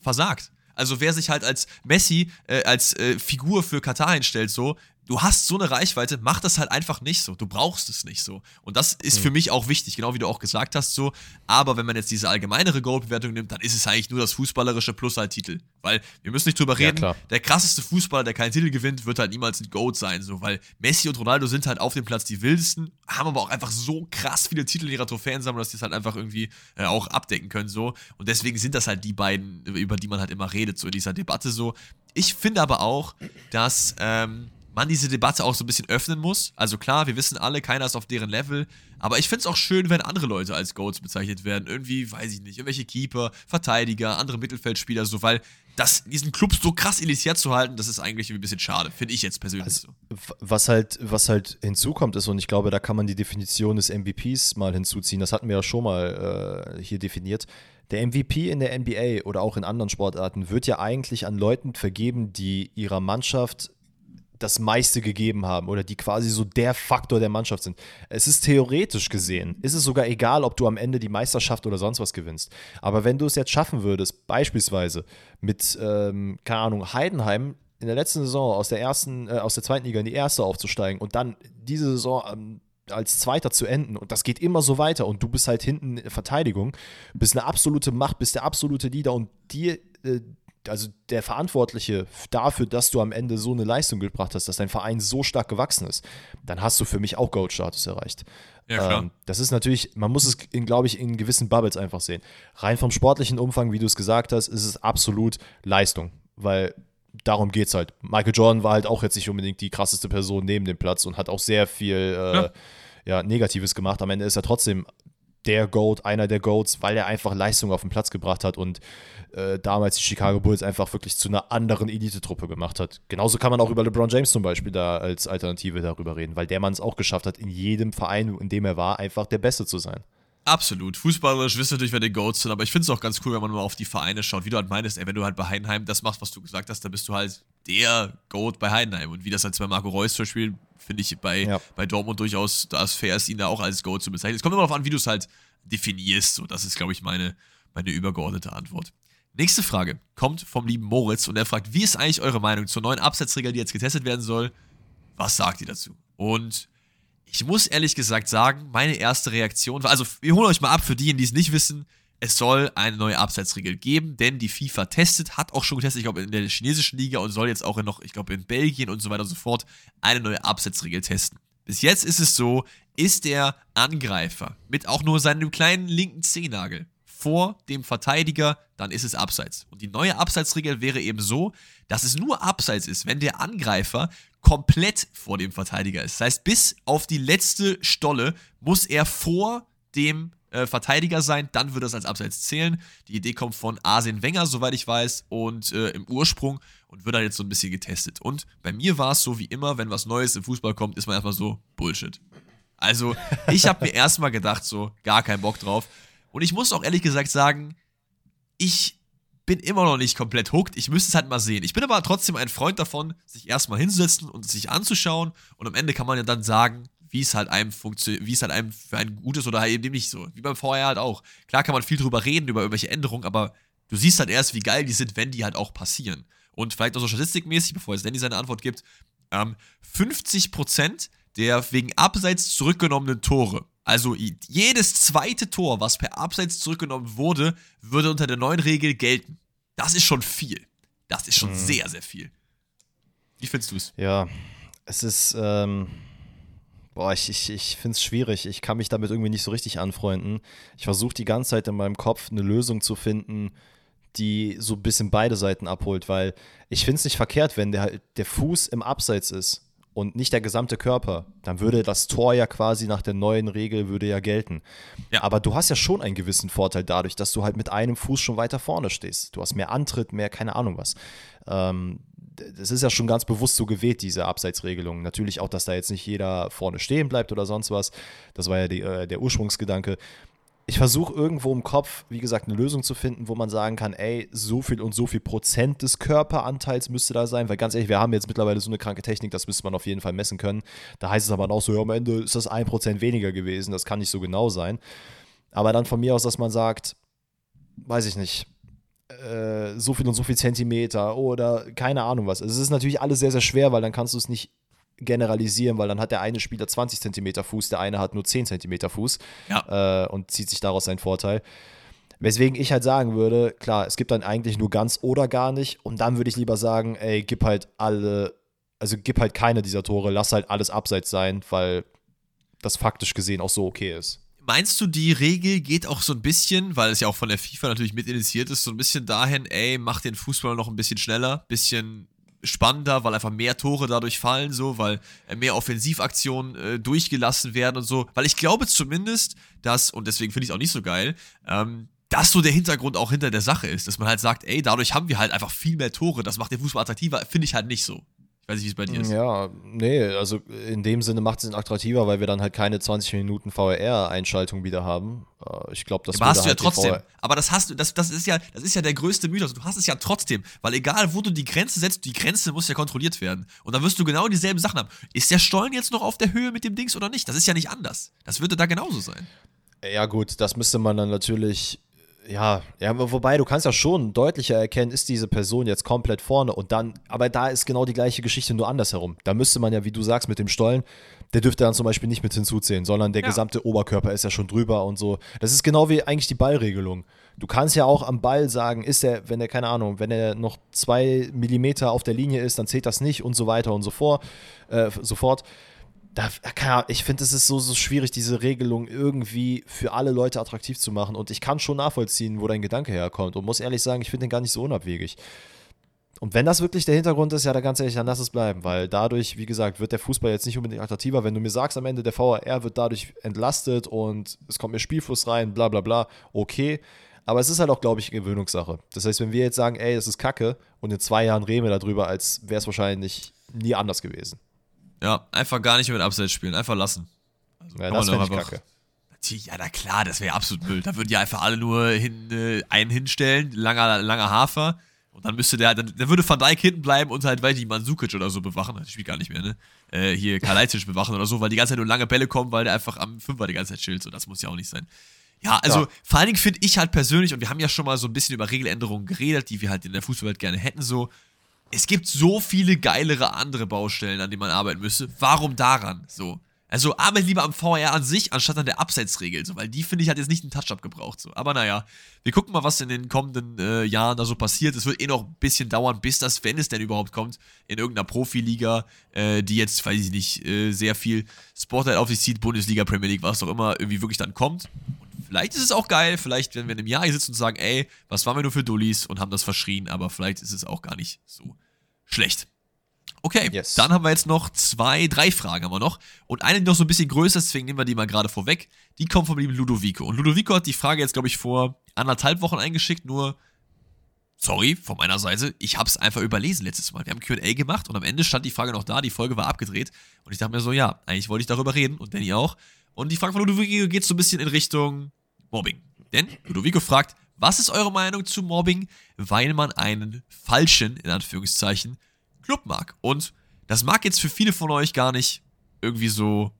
versagt. Also wer sich halt als Messi, äh, als äh, Figur für Katar hinstellt, so, du hast so eine Reichweite, mach das halt einfach nicht so. Du brauchst es nicht so. Und das ist mhm. für mich auch wichtig, genau wie du auch gesagt hast, so. Aber wenn man jetzt diese allgemeinere Goal-Bewertung nimmt, dann ist es eigentlich nur das fußballerische plus halt Titel. Weil wir müssen nicht drüber reden, ja, der krasseste Fußballer, der keinen Titel gewinnt, wird halt niemals ein Goat sein, so. Weil Messi und Ronaldo sind halt auf dem Platz die wildesten, haben aber auch einfach so krass viele Titel in ihrer Trophäensammlung, dass die es halt einfach irgendwie äh, auch abdecken können, so. Und deswegen sind das halt die beiden, über die man halt immer redet, so in dieser Debatte, so. Ich finde aber auch, dass, ähm, man diese Debatte auch so ein bisschen öffnen muss. Also klar, wir wissen alle, keiner ist auf deren Level. Aber ich finde es auch schön, wenn andere Leute als Goats bezeichnet werden. Irgendwie, weiß ich nicht, irgendwelche Keeper, Verteidiger, andere Mittelfeldspieler, so, weil das, diesen Club so krass elitär zu halten, das ist eigentlich ein bisschen schade, finde ich jetzt persönlich also, so. Was halt, was halt hinzukommt ist, und ich glaube, da kann man die Definition des MVPs mal hinzuziehen, das hatten wir ja schon mal äh, hier definiert. Der MVP in der NBA oder auch in anderen Sportarten wird ja eigentlich an Leuten vergeben, die ihrer Mannschaft das meiste gegeben haben oder die quasi so der Faktor der Mannschaft sind. Es ist theoretisch gesehen, ist es sogar egal, ob du am Ende die Meisterschaft oder sonst was gewinnst. Aber wenn du es jetzt schaffen würdest, beispielsweise mit, ähm, keine Ahnung, Heidenheim in der letzten Saison aus der ersten, äh, aus der zweiten Liga in die erste aufzusteigen und dann diese Saison ähm, als Zweiter zu enden und das geht immer so weiter und du bist halt hinten in Verteidigung, bist eine absolute Macht, bist der absolute Leader und dir äh, also der Verantwortliche dafür, dass du am Ende so eine Leistung gebracht hast, dass dein Verein so stark gewachsen ist, dann hast du für mich auch Gold-Status erreicht. Ja, klar. Ähm, das ist natürlich, man muss es, glaube ich, in gewissen Bubbles einfach sehen. Rein vom sportlichen Umfang, wie du es gesagt hast, ist es absolut Leistung, weil darum geht es halt. Michael Jordan war halt auch jetzt nicht unbedingt die krasseste Person neben dem Platz und hat auch sehr viel äh, ja. ja. Negatives gemacht. Am Ende ist er trotzdem der Goat, einer der Goats, weil er einfach Leistung auf den Platz gebracht hat und äh, damals die Chicago Bulls einfach wirklich zu einer anderen Elite-Truppe gemacht hat. Genauso kann man auch über LeBron James zum Beispiel da als Alternative darüber reden, weil der Mann es auch geschafft hat, in jedem Verein, in dem er war, einfach der Beste zu sein. Absolut. Fußballerisch wissen natürlich, wer die Goats sind, aber ich finde es auch ganz cool, wenn man mal auf die Vereine schaut. Wie du halt meinst, ey, wenn du halt bei Heidenheim das machst, was du gesagt hast, dann bist du halt der Goat bei Heidenheim. Und wie das halt bei Marco Reus zum Beispiel, finde ich bei, ja. bei Dortmund durchaus, da ist fair ist, ihn da auch als Goat zu bezeichnen. Es kommt immer darauf an, wie du es halt definierst. So, das ist, glaube ich, meine, meine übergeordnete Antwort. Nächste Frage kommt vom lieben Moritz und er fragt, wie ist eigentlich eure Meinung zur neuen Absetzregel, die jetzt getestet werden soll? Was sagt ihr dazu? Und ich muss ehrlich gesagt sagen, meine erste Reaktion war, also wir holen euch mal ab für diejenigen, die es nicht wissen, es soll eine neue Abseitsregel geben, denn die FIFA testet, hat auch schon getestet, ich glaube in der chinesischen Liga und soll jetzt auch in noch, ich glaube in Belgien und so weiter und so fort, eine neue Abseitsregel testen. Bis jetzt ist es so, ist der Angreifer mit auch nur seinem kleinen linken Zehennagel vor dem Verteidiger, dann ist es abseits. Und die neue Abseitsregel wäre eben so, dass es nur abseits ist, wenn der Angreifer komplett vor dem Verteidiger ist. Das heißt, bis auf die letzte Stolle muss er vor dem äh, Verteidiger sein, dann würde das als Abseits zählen. Die Idee kommt von Arsene Wenger, soweit ich weiß, und äh, im Ursprung und wird dann jetzt so ein bisschen getestet. Und bei mir war es so wie immer, wenn was Neues im Fußball kommt, ist man erstmal so Bullshit. Also, ich habe mir erstmal gedacht, so, gar keinen Bock drauf. Und ich muss auch ehrlich gesagt sagen, ich bin immer noch nicht komplett hooked. Ich müsste es halt mal sehen. Ich bin aber trotzdem ein Freund davon, sich erstmal hinzusetzen und sich anzuschauen. Und am Ende kann man ja dann sagen, wie es halt einem funktioniert, wie es halt einem für ein gutes oder eben nicht so. Wie beim VR halt auch. Klar kann man viel drüber reden, über irgendwelche Änderungen, aber du siehst halt erst, wie geil die sind, wenn die halt auch passieren. Und vielleicht auch so statistikmäßig, bevor jetzt Danny seine Antwort gibt, ähm, 50% der wegen Abseits zurückgenommenen Tore also jedes zweite Tor, was per Abseits zurückgenommen wurde, würde unter der neuen Regel gelten. Das ist schon viel. Das ist schon mhm. sehr, sehr viel. Wie findest du es? Ja, es ist, ähm, boah, ich, ich, ich finde es schwierig. Ich kann mich damit irgendwie nicht so richtig anfreunden. Ich versuche die ganze Zeit in meinem Kopf eine Lösung zu finden, die so ein bisschen beide Seiten abholt, weil ich finde es nicht verkehrt, wenn der, der Fuß im Abseits ist und nicht der gesamte Körper, dann würde das Tor ja quasi nach der neuen Regel würde ja gelten. Ja. Aber du hast ja schon einen gewissen Vorteil dadurch, dass du halt mit einem Fuß schon weiter vorne stehst. Du hast mehr Antritt, mehr keine Ahnung was. Ähm, das ist ja schon ganz bewusst so gewählt, diese Abseitsregelung. Natürlich auch, dass da jetzt nicht jeder vorne stehen bleibt oder sonst was. Das war ja die, äh, der Ursprungsgedanke ich versuche irgendwo im Kopf, wie gesagt, eine Lösung zu finden, wo man sagen kann, ey, so viel und so viel Prozent des Körperanteils müsste da sein, weil ganz ehrlich, wir haben jetzt mittlerweile so eine kranke Technik, das müsste man auf jeden Fall messen können. Da heißt es aber auch so, ja, am Ende ist das ein Prozent weniger gewesen, das kann nicht so genau sein. Aber dann von mir aus, dass man sagt, weiß ich nicht, äh, so viel und so viel Zentimeter oder keine Ahnung was. Es ist natürlich alles sehr, sehr schwer, weil dann kannst du es nicht generalisieren, weil dann hat der eine Spieler 20 cm Fuß, der eine hat nur 10 cm Fuß ja. äh, und zieht sich daraus seinen Vorteil. Weswegen ich halt sagen würde, klar, es gibt dann eigentlich nur ganz oder gar nicht und dann würde ich lieber sagen, ey, gib halt alle, also gib halt keine dieser Tore, lass halt alles abseits sein, weil das faktisch gesehen auch so okay ist. Meinst du, die Regel geht auch so ein bisschen, weil es ja auch von der FIFA natürlich mit initiiert ist, so ein bisschen dahin, ey, mach den Fußball noch ein bisschen schneller, bisschen spannender, weil einfach mehr Tore dadurch fallen, so, weil äh, mehr Offensivaktionen äh, durchgelassen werden und so. Weil ich glaube zumindest, dass, und deswegen finde ich es auch nicht so geil, ähm, dass so der Hintergrund auch hinter der Sache ist, dass man halt sagt, ey, dadurch haben wir halt einfach viel mehr Tore, das macht den Fußball attraktiver, finde ich halt nicht so weiß nicht, wie es bei dir ist. Ja, nee, also in dem Sinne macht es ihn attraktiver, weil wir dann halt keine 20 Minuten VR-Einschaltung wieder haben. Äh, ich glaube, das ja, aber hast du halt ja trotzdem. Aber das hast du, das, das ist ja, das ist ja der größte Mythos. Du hast es ja trotzdem, weil egal, wo du die Grenze setzt, die Grenze muss ja kontrolliert werden. Und dann wirst du genau dieselben Sachen haben. Ist der Stollen jetzt noch auf der Höhe mit dem Dings oder nicht? Das ist ja nicht anders. Das würde da genauso sein. Ja, gut, das müsste man dann natürlich ja, ja, wobei du kannst ja schon deutlicher erkennen, ist diese Person jetzt komplett vorne und dann, aber da ist genau die gleiche Geschichte nur andersherum. Da müsste man ja, wie du sagst, mit dem Stollen, der dürfte dann zum Beispiel nicht mit hinzuzählen, sondern der ja. gesamte Oberkörper ist ja schon drüber und so. Das ist genau wie eigentlich die Ballregelung. Du kannst ja auch am Ball sagen, ist er, wenn er, keine Ahnung, wenn er noch zwei Millimeter auf der Linie ist, dann zählt das nicht und so weiter und so, vor, äh, so fort da, ich finde, es ist so, so schwierig, diese Regelung irgendwie für alle Leute attraktiv zu machen. Und ich kann schon nachvollziehen, wo dein Gedanke herkommt. Und muss ehrlich sagen, ich finde den gar nicht so unabwegig. Und wenn das wirklich der Hintergrund ist, ja, dann ganz ehrlich, dann lass es bleiben, weil dadurch, wie gesagt, wird der Fußball jetzt nicht unbedingt attraktiver. Wenn du mir sagst, am Ende der VAR wird dadurch entlastet und es kommt mir Spielfluss rein, bla bla bla, okay. Aber es ist halt auch, glaube ich, Gewöhnungssache. Das heißt, wenn wir jetzt sagen, ey, das ist Kacke und in zwei Jahren reden wir darüber, als wäre es wahrscheinlich nie anders gewesen. Ja, einfach gar nicht mit Abseits spielen, einfach lassen. Also ja, das wäre Kacke. Ja, na klar, das wäre absolut Müll. Da würden die einfach alle nur hin, äh, einen hinstellen, langer, langer Hafer. Und dann müsste der, dann, dann würde Van Dijk hinten bleiben und halt, weil die Mansukic oder so bewachen, das spielt gar nicht mehr, ne? Äh, hier Kalajdzic bewachen oder so, weil die ganze Zeit nur lange Bälle kommen, weil der einfach am Fünfer die ganze Zeit chillt. So, das muss ja auch nicht sein. Ja, also ja. vor allen Dingen finde ich halt persönlich, und wir haben ja schon mal so ein bisschen über Regeländerungen geredet, die wir halt in der Fußballwelt gerne hätten, so. Es gibt so viele geilere andere Baustellen, an denen man arbeiten müsste. Warum daran? So. Also arbeite lieber am VR an sich, anstatt an der Abseitsregel, so, weil die, finde ich, hat jetzt nicht einen Touch-Up gebraucht. So. Aber naja, wir gucken mal, was in den kommenden äh, Jahren da so passiert. Es wird eh noch ein bisschen dauern, bis das, wenn es denn überhaupt kommt, in irgendeiner Profiliga, äh, die jetzt, weiß ich nicht, äh, sehr viel Spotlight auf sich zieht, Bundesliga, Premier League, was auch immer, irgendwie wirklich dann kommt. Vielleicht ist es auch geil, vielleicht, wenn wir in einem Jahr hier sitzen und sagen, ey, was waren wir nur für Dullis und haben das verschrien, aber vielleicht ist es auch gar nicht so schlecht. Okay, yes. dann haben wir jetzt noch zwei, drei Fragen haben wir noch. Und eine, die noch so ein bisschen größer ist, deswegen nehmen wir die mal gerade vorweg. Die kommt vom lieben Ludovico. Und Ludovico hat die Frage jetzt, glaube ich, vor anderthalb Wochen eingeschickt, nur, sorry, von meiner Seite, ich habe es einfach überlesen letztes Mal. Wir haben QA gemacht und am Ende stand die Frage noch da, die Folge war abgedreht. Und ich dachte mir so, ja, eigentlich wollte ich darüber reden und Danny auch. Und die Frage von Ludovico geht so ein bisschen in Richtung Mobbing. Denn Ludovico fragt, was ist eure Meinung zu Mobbing, weil man einen falschen, in Anführungszeichen, Club mag. Und das mag jetzt für viele von euch gar nicht irgendwie so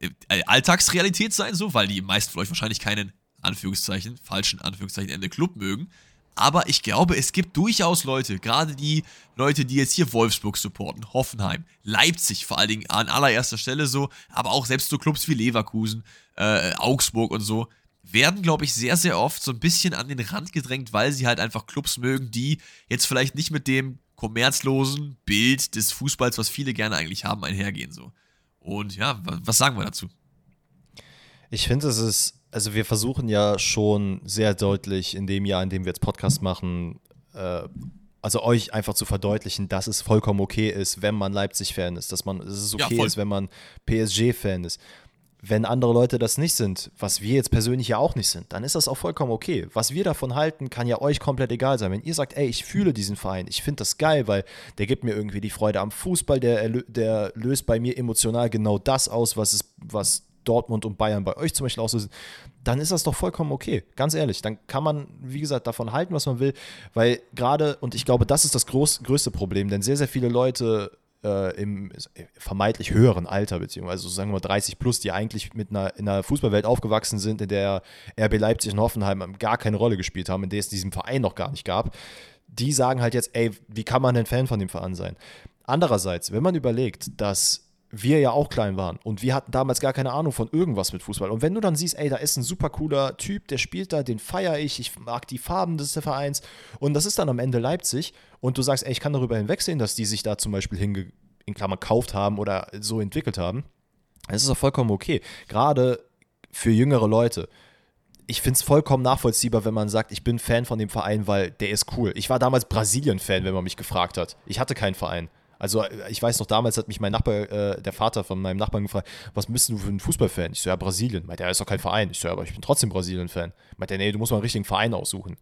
äh, Alltagsrealität sein, so, weil die meisten von euch wahrscheinlich keinen Anführungszeichen, falschen Anführungszeichen Ende Club mögen. Aber ich glaube, es gibt durchaus Leute, gerade die Leute, die jetzt hier Wolfsburg supporten, Hoffenheim, Leipzig vor allen Dingen an allererster Stelle so, aber auch selbst so Clubs wie Leverkusen, äh, Augsburg und so, werden, glaube ich, sehr, sehr oft so ein bisschen an den Rand gedrängt, weil sie halt einfach Clubs mögen, die jetzt vielleicht nicht mit dem kommerzlosen Bild des Fußballs, was viele gerne eigentlich haben, einhergehen so. Und ja, was sagen wir dazu? Ich finde, es ist, also wir versuchen ja schon sehr deutlich in dem Jahr, in dem wir jetzt Podcast machen, äh, also euch einfach zu verdeutlichen, dass es vollkommen okay ist, wenn man Leipzig-Fan ist, dass man, dass es okay ja, ist, wenn man PSG-Fan ist wenn andere Leute das nicht sind, was wir jetzt persönlich ja auch nicht sind, dann ist das auch vollkommen okay. Was wir davon halten, kann ja euch komplett egal sein. Wenn ihr sagt, ey, ich fühle diesen Verein, ich finde das geil, weil der gibt mir irgendwie die Freude am Fußball, der, der löst bei mir emotional genau das aus, was, es, was Dortmund und Bayern bei euch zum Beispiel auslösen, dann ist das doch vollkommen okay. Ganz ehrlich, dann kann man, wie gesagt, davon halten, was man will, weil gerade, und ich glaube, das ist das groß, größte Problem, denn sehr, sehr viele Leute äh, im vermeintlich höheren Alter, beziehungsweise sagen wir 30 plus, die eigentlich mit einer, in einer Fußballwelt aufgewachsen sind, in der RB Leipzig und Hoffenheim gar keine Rolle gespielt haben, in der es diesen Verein noch gar nicht gab, die sagen halt jetzt, ey, wie kann man denn Fan von dem Verein sein? Andererseits, wenn man überlegt, dass wir ja auch klein waren und wir hatten damals gar keine Ahnung von irgendwas mit Fußball. Und wenn du dann siehst, ey, da ist ein super cooler Typ, der spielt da, den feiere ich, ich mag die Farben des Vereins und das ist dann am Ende Leipzig und du sagst, ey, ich kann darüber hinwegsehen, dass die sich da zum Beispiel hinge in Klammern gekauft haben oder so entwickelt haben, das ist auch vollkommen okay. Gerade für jüngere Leute ich finde es vollkommen nachvollziehbar, wenn man sagt, ich bin Fan von dem Verein, weil der ist cool. Ich war damals Brasilien-Fan, wenn man mich gefragt hat. Ich hatte keinen Verein. Also ich weiß noch, damals hat mich mein Nachbar, äh, der Vater von meinem Nachbarn gefragt, was bist du für ein Fußballfan? Ich so, ja, Brasilien. Meint er, ist doch kein Verein. Ich so, ja, aber ich bin trotzdem Brasilien-Fan. Meint er, nee, du musst mal einen richtigen Verein aussuchen.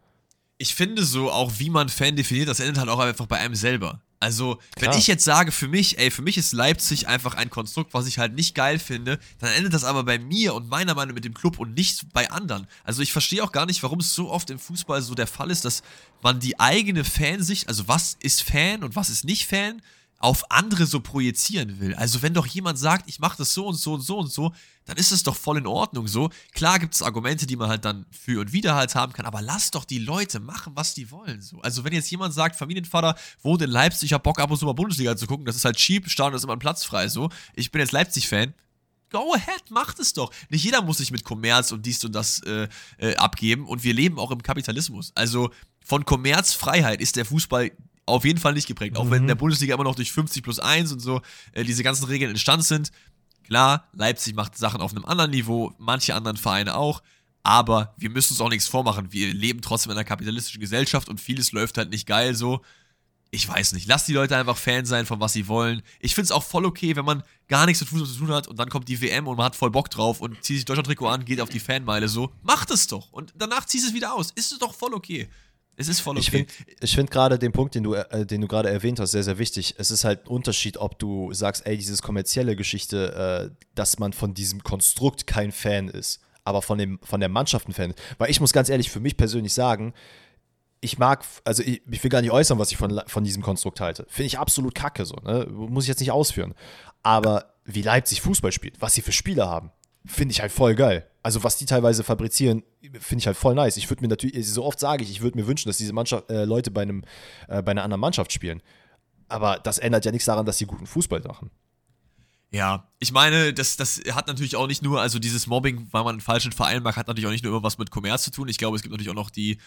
Ich finde so, auch wie man Fan definiert, das endet halt auch einfach bei einem selber. Also, Klar. wenn ich jetzt sage, für mich, ey, für mich ist Leipzig einfach ein Konstrukt, was ich halt nicht geil finde, dann endet das aber bei mir und meiner Meinung mit dem Club und nicht bei anderen. Also, ich verstehe auch gar nicht, warum es so oft im Fußball so der Fall ist, dass man die eigene Fansicht, also was ist Fan und was ist nicht Fan, auf andere so projizieren will. Also wenn doch jemand sagt, ich mache das so und so und so und so, dann ist es doch voll in Ordnung so. Klar gibt es Argumente, die man halt dann für und wieder halt haben kann, aber lass doch die Leute machen, was die wollen. So. Also wenn jetzt jemand sagt, Familienvater wohnt in Leipzig, ich hab Bock ab und zu mal Bundesliga zu gucken, das ist halt cheap, Stadion ist immer ein Platz frei so. Ich bin jetzt Leipzig-Fan, go ahead, macht es doch. Nicht jeder muss sich mit Kommerz und dies und das äh, äh, abgeben und wir leben auch im Kapitalismus. Also von Kommerzfreiheit ist der Fußball auf jeden Fall nicht geprägt. Auch wenn in der mhm. Bundesliga immer noch durch 50 plus 1 und so äh, diese ganzen Regeln entstanden sind. Klar, Leipzig macht Sachen auf einem anderen Niveau, manche anderen Vereine auch. Aber wir müssen uns auch nichts vormachen. Wir leben trotzdem in einer kapitalistischen Gesellschaft und vieles läuft halt nicht geil so. ich weiß nicht. Lass die Leute einfach Fan sein von was sie wollen. Ich finde es auch voll okay, wenn man gar nichts mit Fußball zu tun hat und dann kommt die WM und man hat voll Bock drauf und zieht sich Deutschland-Trikot an, geht auf die Fanmeile so. Macht es doch. Und danach ziehst es wieder aus. Ist es doch voll okay. Es ist voll okay. Ich finde find gerade den Punkt, den du, äh, den du gerade erwähnt hast, sehr, sehr wichtig. Es ist halt ein Unterschied, ob du sagst, ey, dieses kommerzielle Geschichte, äh, dass man von diesem Konstrukt kein Fan ist, aber von, dem, von der Mannschaft ein Fan. Weil ich muss ganz ehrlich für mich persönlich sagen, ich mag, also ich, ich, will gar nicht äußern, was ich von, von diesem Konstrukt halte. Finde ich absolut kacke so, ne? Muss ich jetzt nicht ausführen. Aber wie Leipzig Fußball spielt, was sie für Spieler haben, finde ich halt voll geil. Also was die teilweise fabrizieren, finde ich halt voll nice. Ich würde mir natürlich, so oft sage ich, ich würde mir wünschen, dass diese Mannschaft, äh, Leute bei, einem, äh, bei einer anderen Mannschaft spielen. Aber das ändert ja nichts daran, dass sie guten Fußball machen. Ja, ich meine, das, das hat natürlich auch nicht nur, also dieses Mobbing, weil man einen falschen Verein mag, hat natürlich auch nicht nur immer was mit Kommerz zu tun. Ich glaube, es gibt natürlich auch noch die,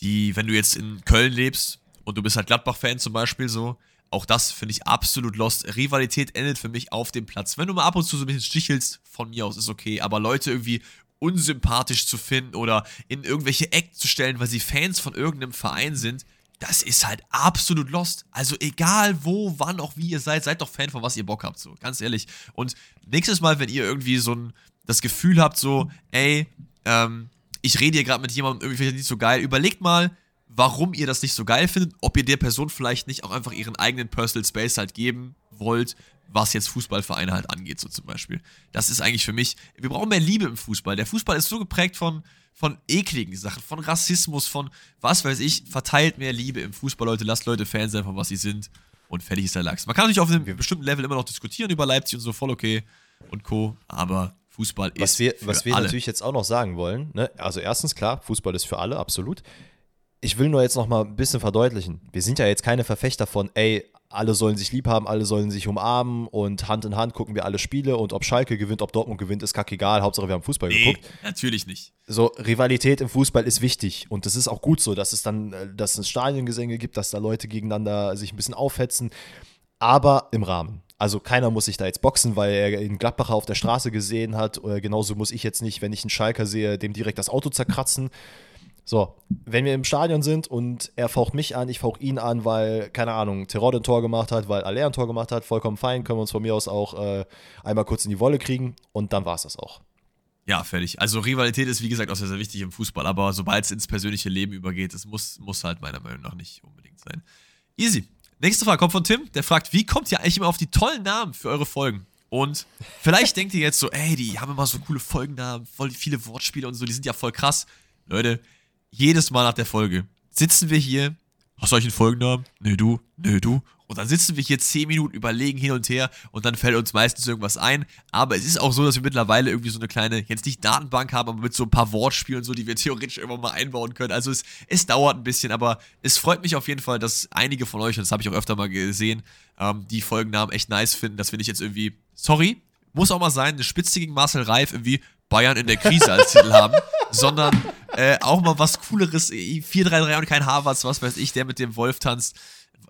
die, wenn du jetzt in Köln lebst und du bist halt Gladbach-Fan zum Beispiel so, auch das finde ich absolut lost. Rivalität endet für mich auf dem Platz. Wenn du mal ab und zu so ein bisschen stichelst, von mir aus ist okay, aber Leute irgendwie unsympathisch zu finden oder in irgendwelche Ecken zu stellen, weil sie Fans von irgendeinem Verein sind, das ist halt absolut lost. Also egal wo, wann, auch wie ihr seid, seid doch Fan von was ihr Bock habt, so ganz ehrlich. Und nächstes Mal, wenn ihr irgendwie so ein, das Gefühl habt, so, ey, ähm, ich rede hier gerade mit jemandem irgendwie nicht so geil. Überlegt mal, warum ihr das nicht so geil findet, ob ihr der Person vielleicht nicht auch einfach ihren eigenen Personal Space halt geben wollt, was jetzt Fußballvereine halt angeht, so zum Beispiel. Das ist eigentlich für mich, wir brauchen mehr Liebe im Fußball. Der Fußball ist so geprägt von, von ekligen Sachen, von Rassismus, von was weiß ich, verteilt mehr Liebe im Fußball, Leute, lasst Leute Fans sein von was sie sind und fertig ist der Lachs. Man kann natürlich auf einem bestimmten Level immer noch diskutieren über Leipzig und so, voll okay und Co., aber Fußball was ist wir, für Was wir alle. natürlich jetzt auch noch sagen wollen, ne? also erstens klar, Fußball ist für alle, absolut. Ich will nur jetzt noch mal ein bisschen verdeutlichen. Wir sind ja jetzt keine Verfechter von, ey, alle sollen sich lieb haben, alle sollen sich umarmen und Hand in Hand gucken wir alle Spiele und ob Schalke gewinnt, ob Dortmund gewinnt, ist kackegal. Hauptsache wir haben Fußball nee, geguckt. natürlich nicht. So, Rivalität im Fußball ist wichtig und das ist auch gut so, dass es dann, äh, dass es Stadiongesänge gibt, dass da Leute gegeneinander sich ein bisschen aufhetzen, aber im Rahmen. Also keiner muss sich da jetzt boxen, weil er einen Gladbacher auf der Straße gesehen hat. Oder genauso muss ich jetzt nicht, wenn ich einen Schalker sehe, dem direkt das Auto zerkratzen. So, wenn wir im Stadion sind und er faucht mich an, ich fauch ihn an, weil, keine Ahnung, Terror ein Tor gemacht hat, weil Aller ein Tor gemacht hat, vollkommen fein, können wir uns von mir aus auch äh, einmal kurz in die Wolle kriegen und dann war es das auch. Ja, fertig. Also Rivalität ist wie gesagt auch sehr, sehr wichtig im Fußball, aber sobald es ins persönliche Leben übergeht, das muss, muss halt meiner Meinung nach nicht unbedingt sein. Easy. Nächste Frage kommt von Tim, der fragt, wie kommt ihr eigentlich immer auf die tollen Namen für eure Folgen? Und vielleicht denkt ihr jetzt so, ey, die haben immer so coole Folgennamen, voll viele Wortspiele und so, die sind ja voll krass. Leute, jedes Mal nach der Folge sitzen wir hier Hast du euch einen Folgennamen? Nö, du, nö, du. Und dann sitzen wir hier 10 Minuten, überlegen hin und her und dann fällt uns meistens irgendwas ein. Aber es ist auch so, dass wir mittlerweile irgendwie so eine kleine, jetzt nicht Datenbank haben, aber mit so ein paar Wortspielen so, die wir theoretisch irgendwann mal einbauen können. Also es, es dauert ein bisschen, aber es freut mich auf jeden Fall, dass einige von euch, und das habe ich auch öfter mal gesehen, ähm, die Folgennamen echt nice finden, dass wir nicht jetzt irgendwie, sorry, muss auch mal sein, eine Spitze gegen Marcel Reif irgendwie Bayern in der Krise als Titel haben, sondern äh, auch mal was Cooleres, 4-3-3 und kein Harvards, was weiß ich, der mit dem Wolf tanzt.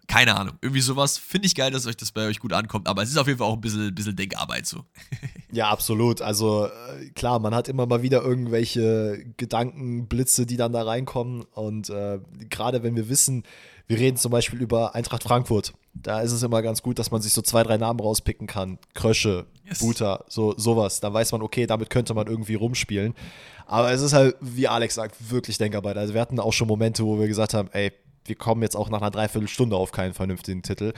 Keine Ahnung, irgendwie sowas. Finde ich geil, dass euch das bei euch gut ankommt, aber es ist auf jeden Fall auch ein bisschen, bisschen Denkarbeit so. Ja, absolut. Also äh, klar, man hat immer mal wieder irgendwelche Gedankenblitze, die dann da reinkommen und äh, gerade wenn wir wissen, wir reden zum Beispiel über Eintracht Frankfurt. Da ist es immer ganz gut, dass man sich so zwei, drei Namen rauspicken kann. Krösche, yes. Buta, so, sowas. Da weiß man, okay, damit könnte man irgendwie rumspielen. Aber es ist halt, wie Alex sagt, wirklich Denkarbeit. Also wir hatten auch schon Momente, wo wir gesagt haben, ey, wir kommen jetzt auch nach einer Dreiviertelstunde auf keinen vernünftigen Titel.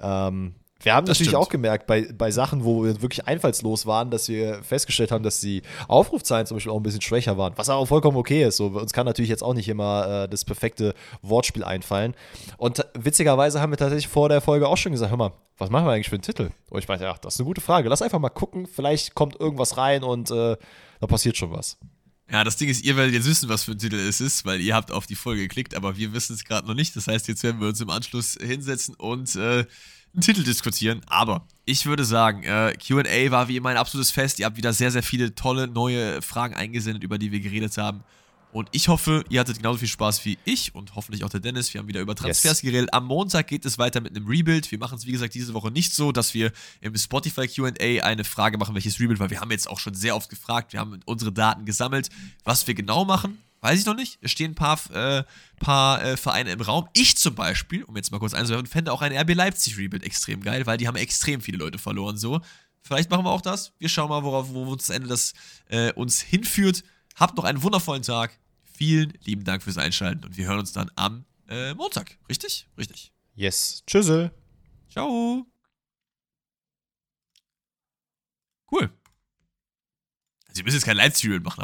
Ähm, wir haben das natürlich stimmt. auch gemerkt, bei, bei Sachen, wo wir wirklich einfallslos waren, dass wir festgestellt haben, dass die Aufrufzahlen zum Beispiel auch ein bisschen schwächer waren, was auch vollkommen okay ist. So, uns kann natürlich jetzt auch nicht immer äh, das perfekte Wortspiel einfallen. Und witzigerweise haben wir tatsächlich vor der Folge auch schon gesagt: Hör mal, was machen wir eigentlich für einen Titel? Und ich meinte, ja, das ist eine gute Frage. Lass einfach mal gucken, vielleicht kommt irgendwas rein und äh, da passiert schon was. Ja, das Ding ist, ihr werdet jetzt wissen, was für ein Titel es ist, weil ihr habt auf die Folge geklickt, aber wir wissen es gerade noch nicht. Das heißt, jetzt werden wir uns im Anschluss hinsetzen und äh, Titel diskutieren. Aber ich würde sagen, äh, QA war wie immer ein absolutes Fest. Ihr habt wieder sehr, sehr viele tolle neue Fragen eingesendet, über die wir geredet haben. Und ich hoffe, ihr hattet genauso viel Spaß wie ich und hoffentlich auch der Dennis. Wir haben wieder über Transfers yes. geredet. Am Montag geht es weiter mit einem Rebuild. Wir machen es, wie gesagt, diese Woche nicht so, dass wir im Spotify QA eine Frage machen, welches Rebuild, weil wir haben jetzt auch schon sehr oft gefragt. Wir haben unsere Daten gesammelt. Was wir genau machen, Weiß ich noch nicht. Es stehen ein paar, äh, paar äh, Vereine im Raum. Ich zum Beispiel, um jetzt mal kurz einzuhören, fände auch ein RB Leipzig Rebuild extrem geil, weil die haben extrem viele Leute verloren. So, vielleicht machen wir auch das. Wir schauen mal, worauf, wo uns das Ende das äh, uns hinführt. Habt noch einen wundervollen Tag. Vielen lieben Dank fürs Einschalten und wir hören uns dann am äh, Montag. Richtig? Richtig. Yes. Tschüssel. Ciao. Cool. Sie müssen jetzt kein Live-Serial machen, aber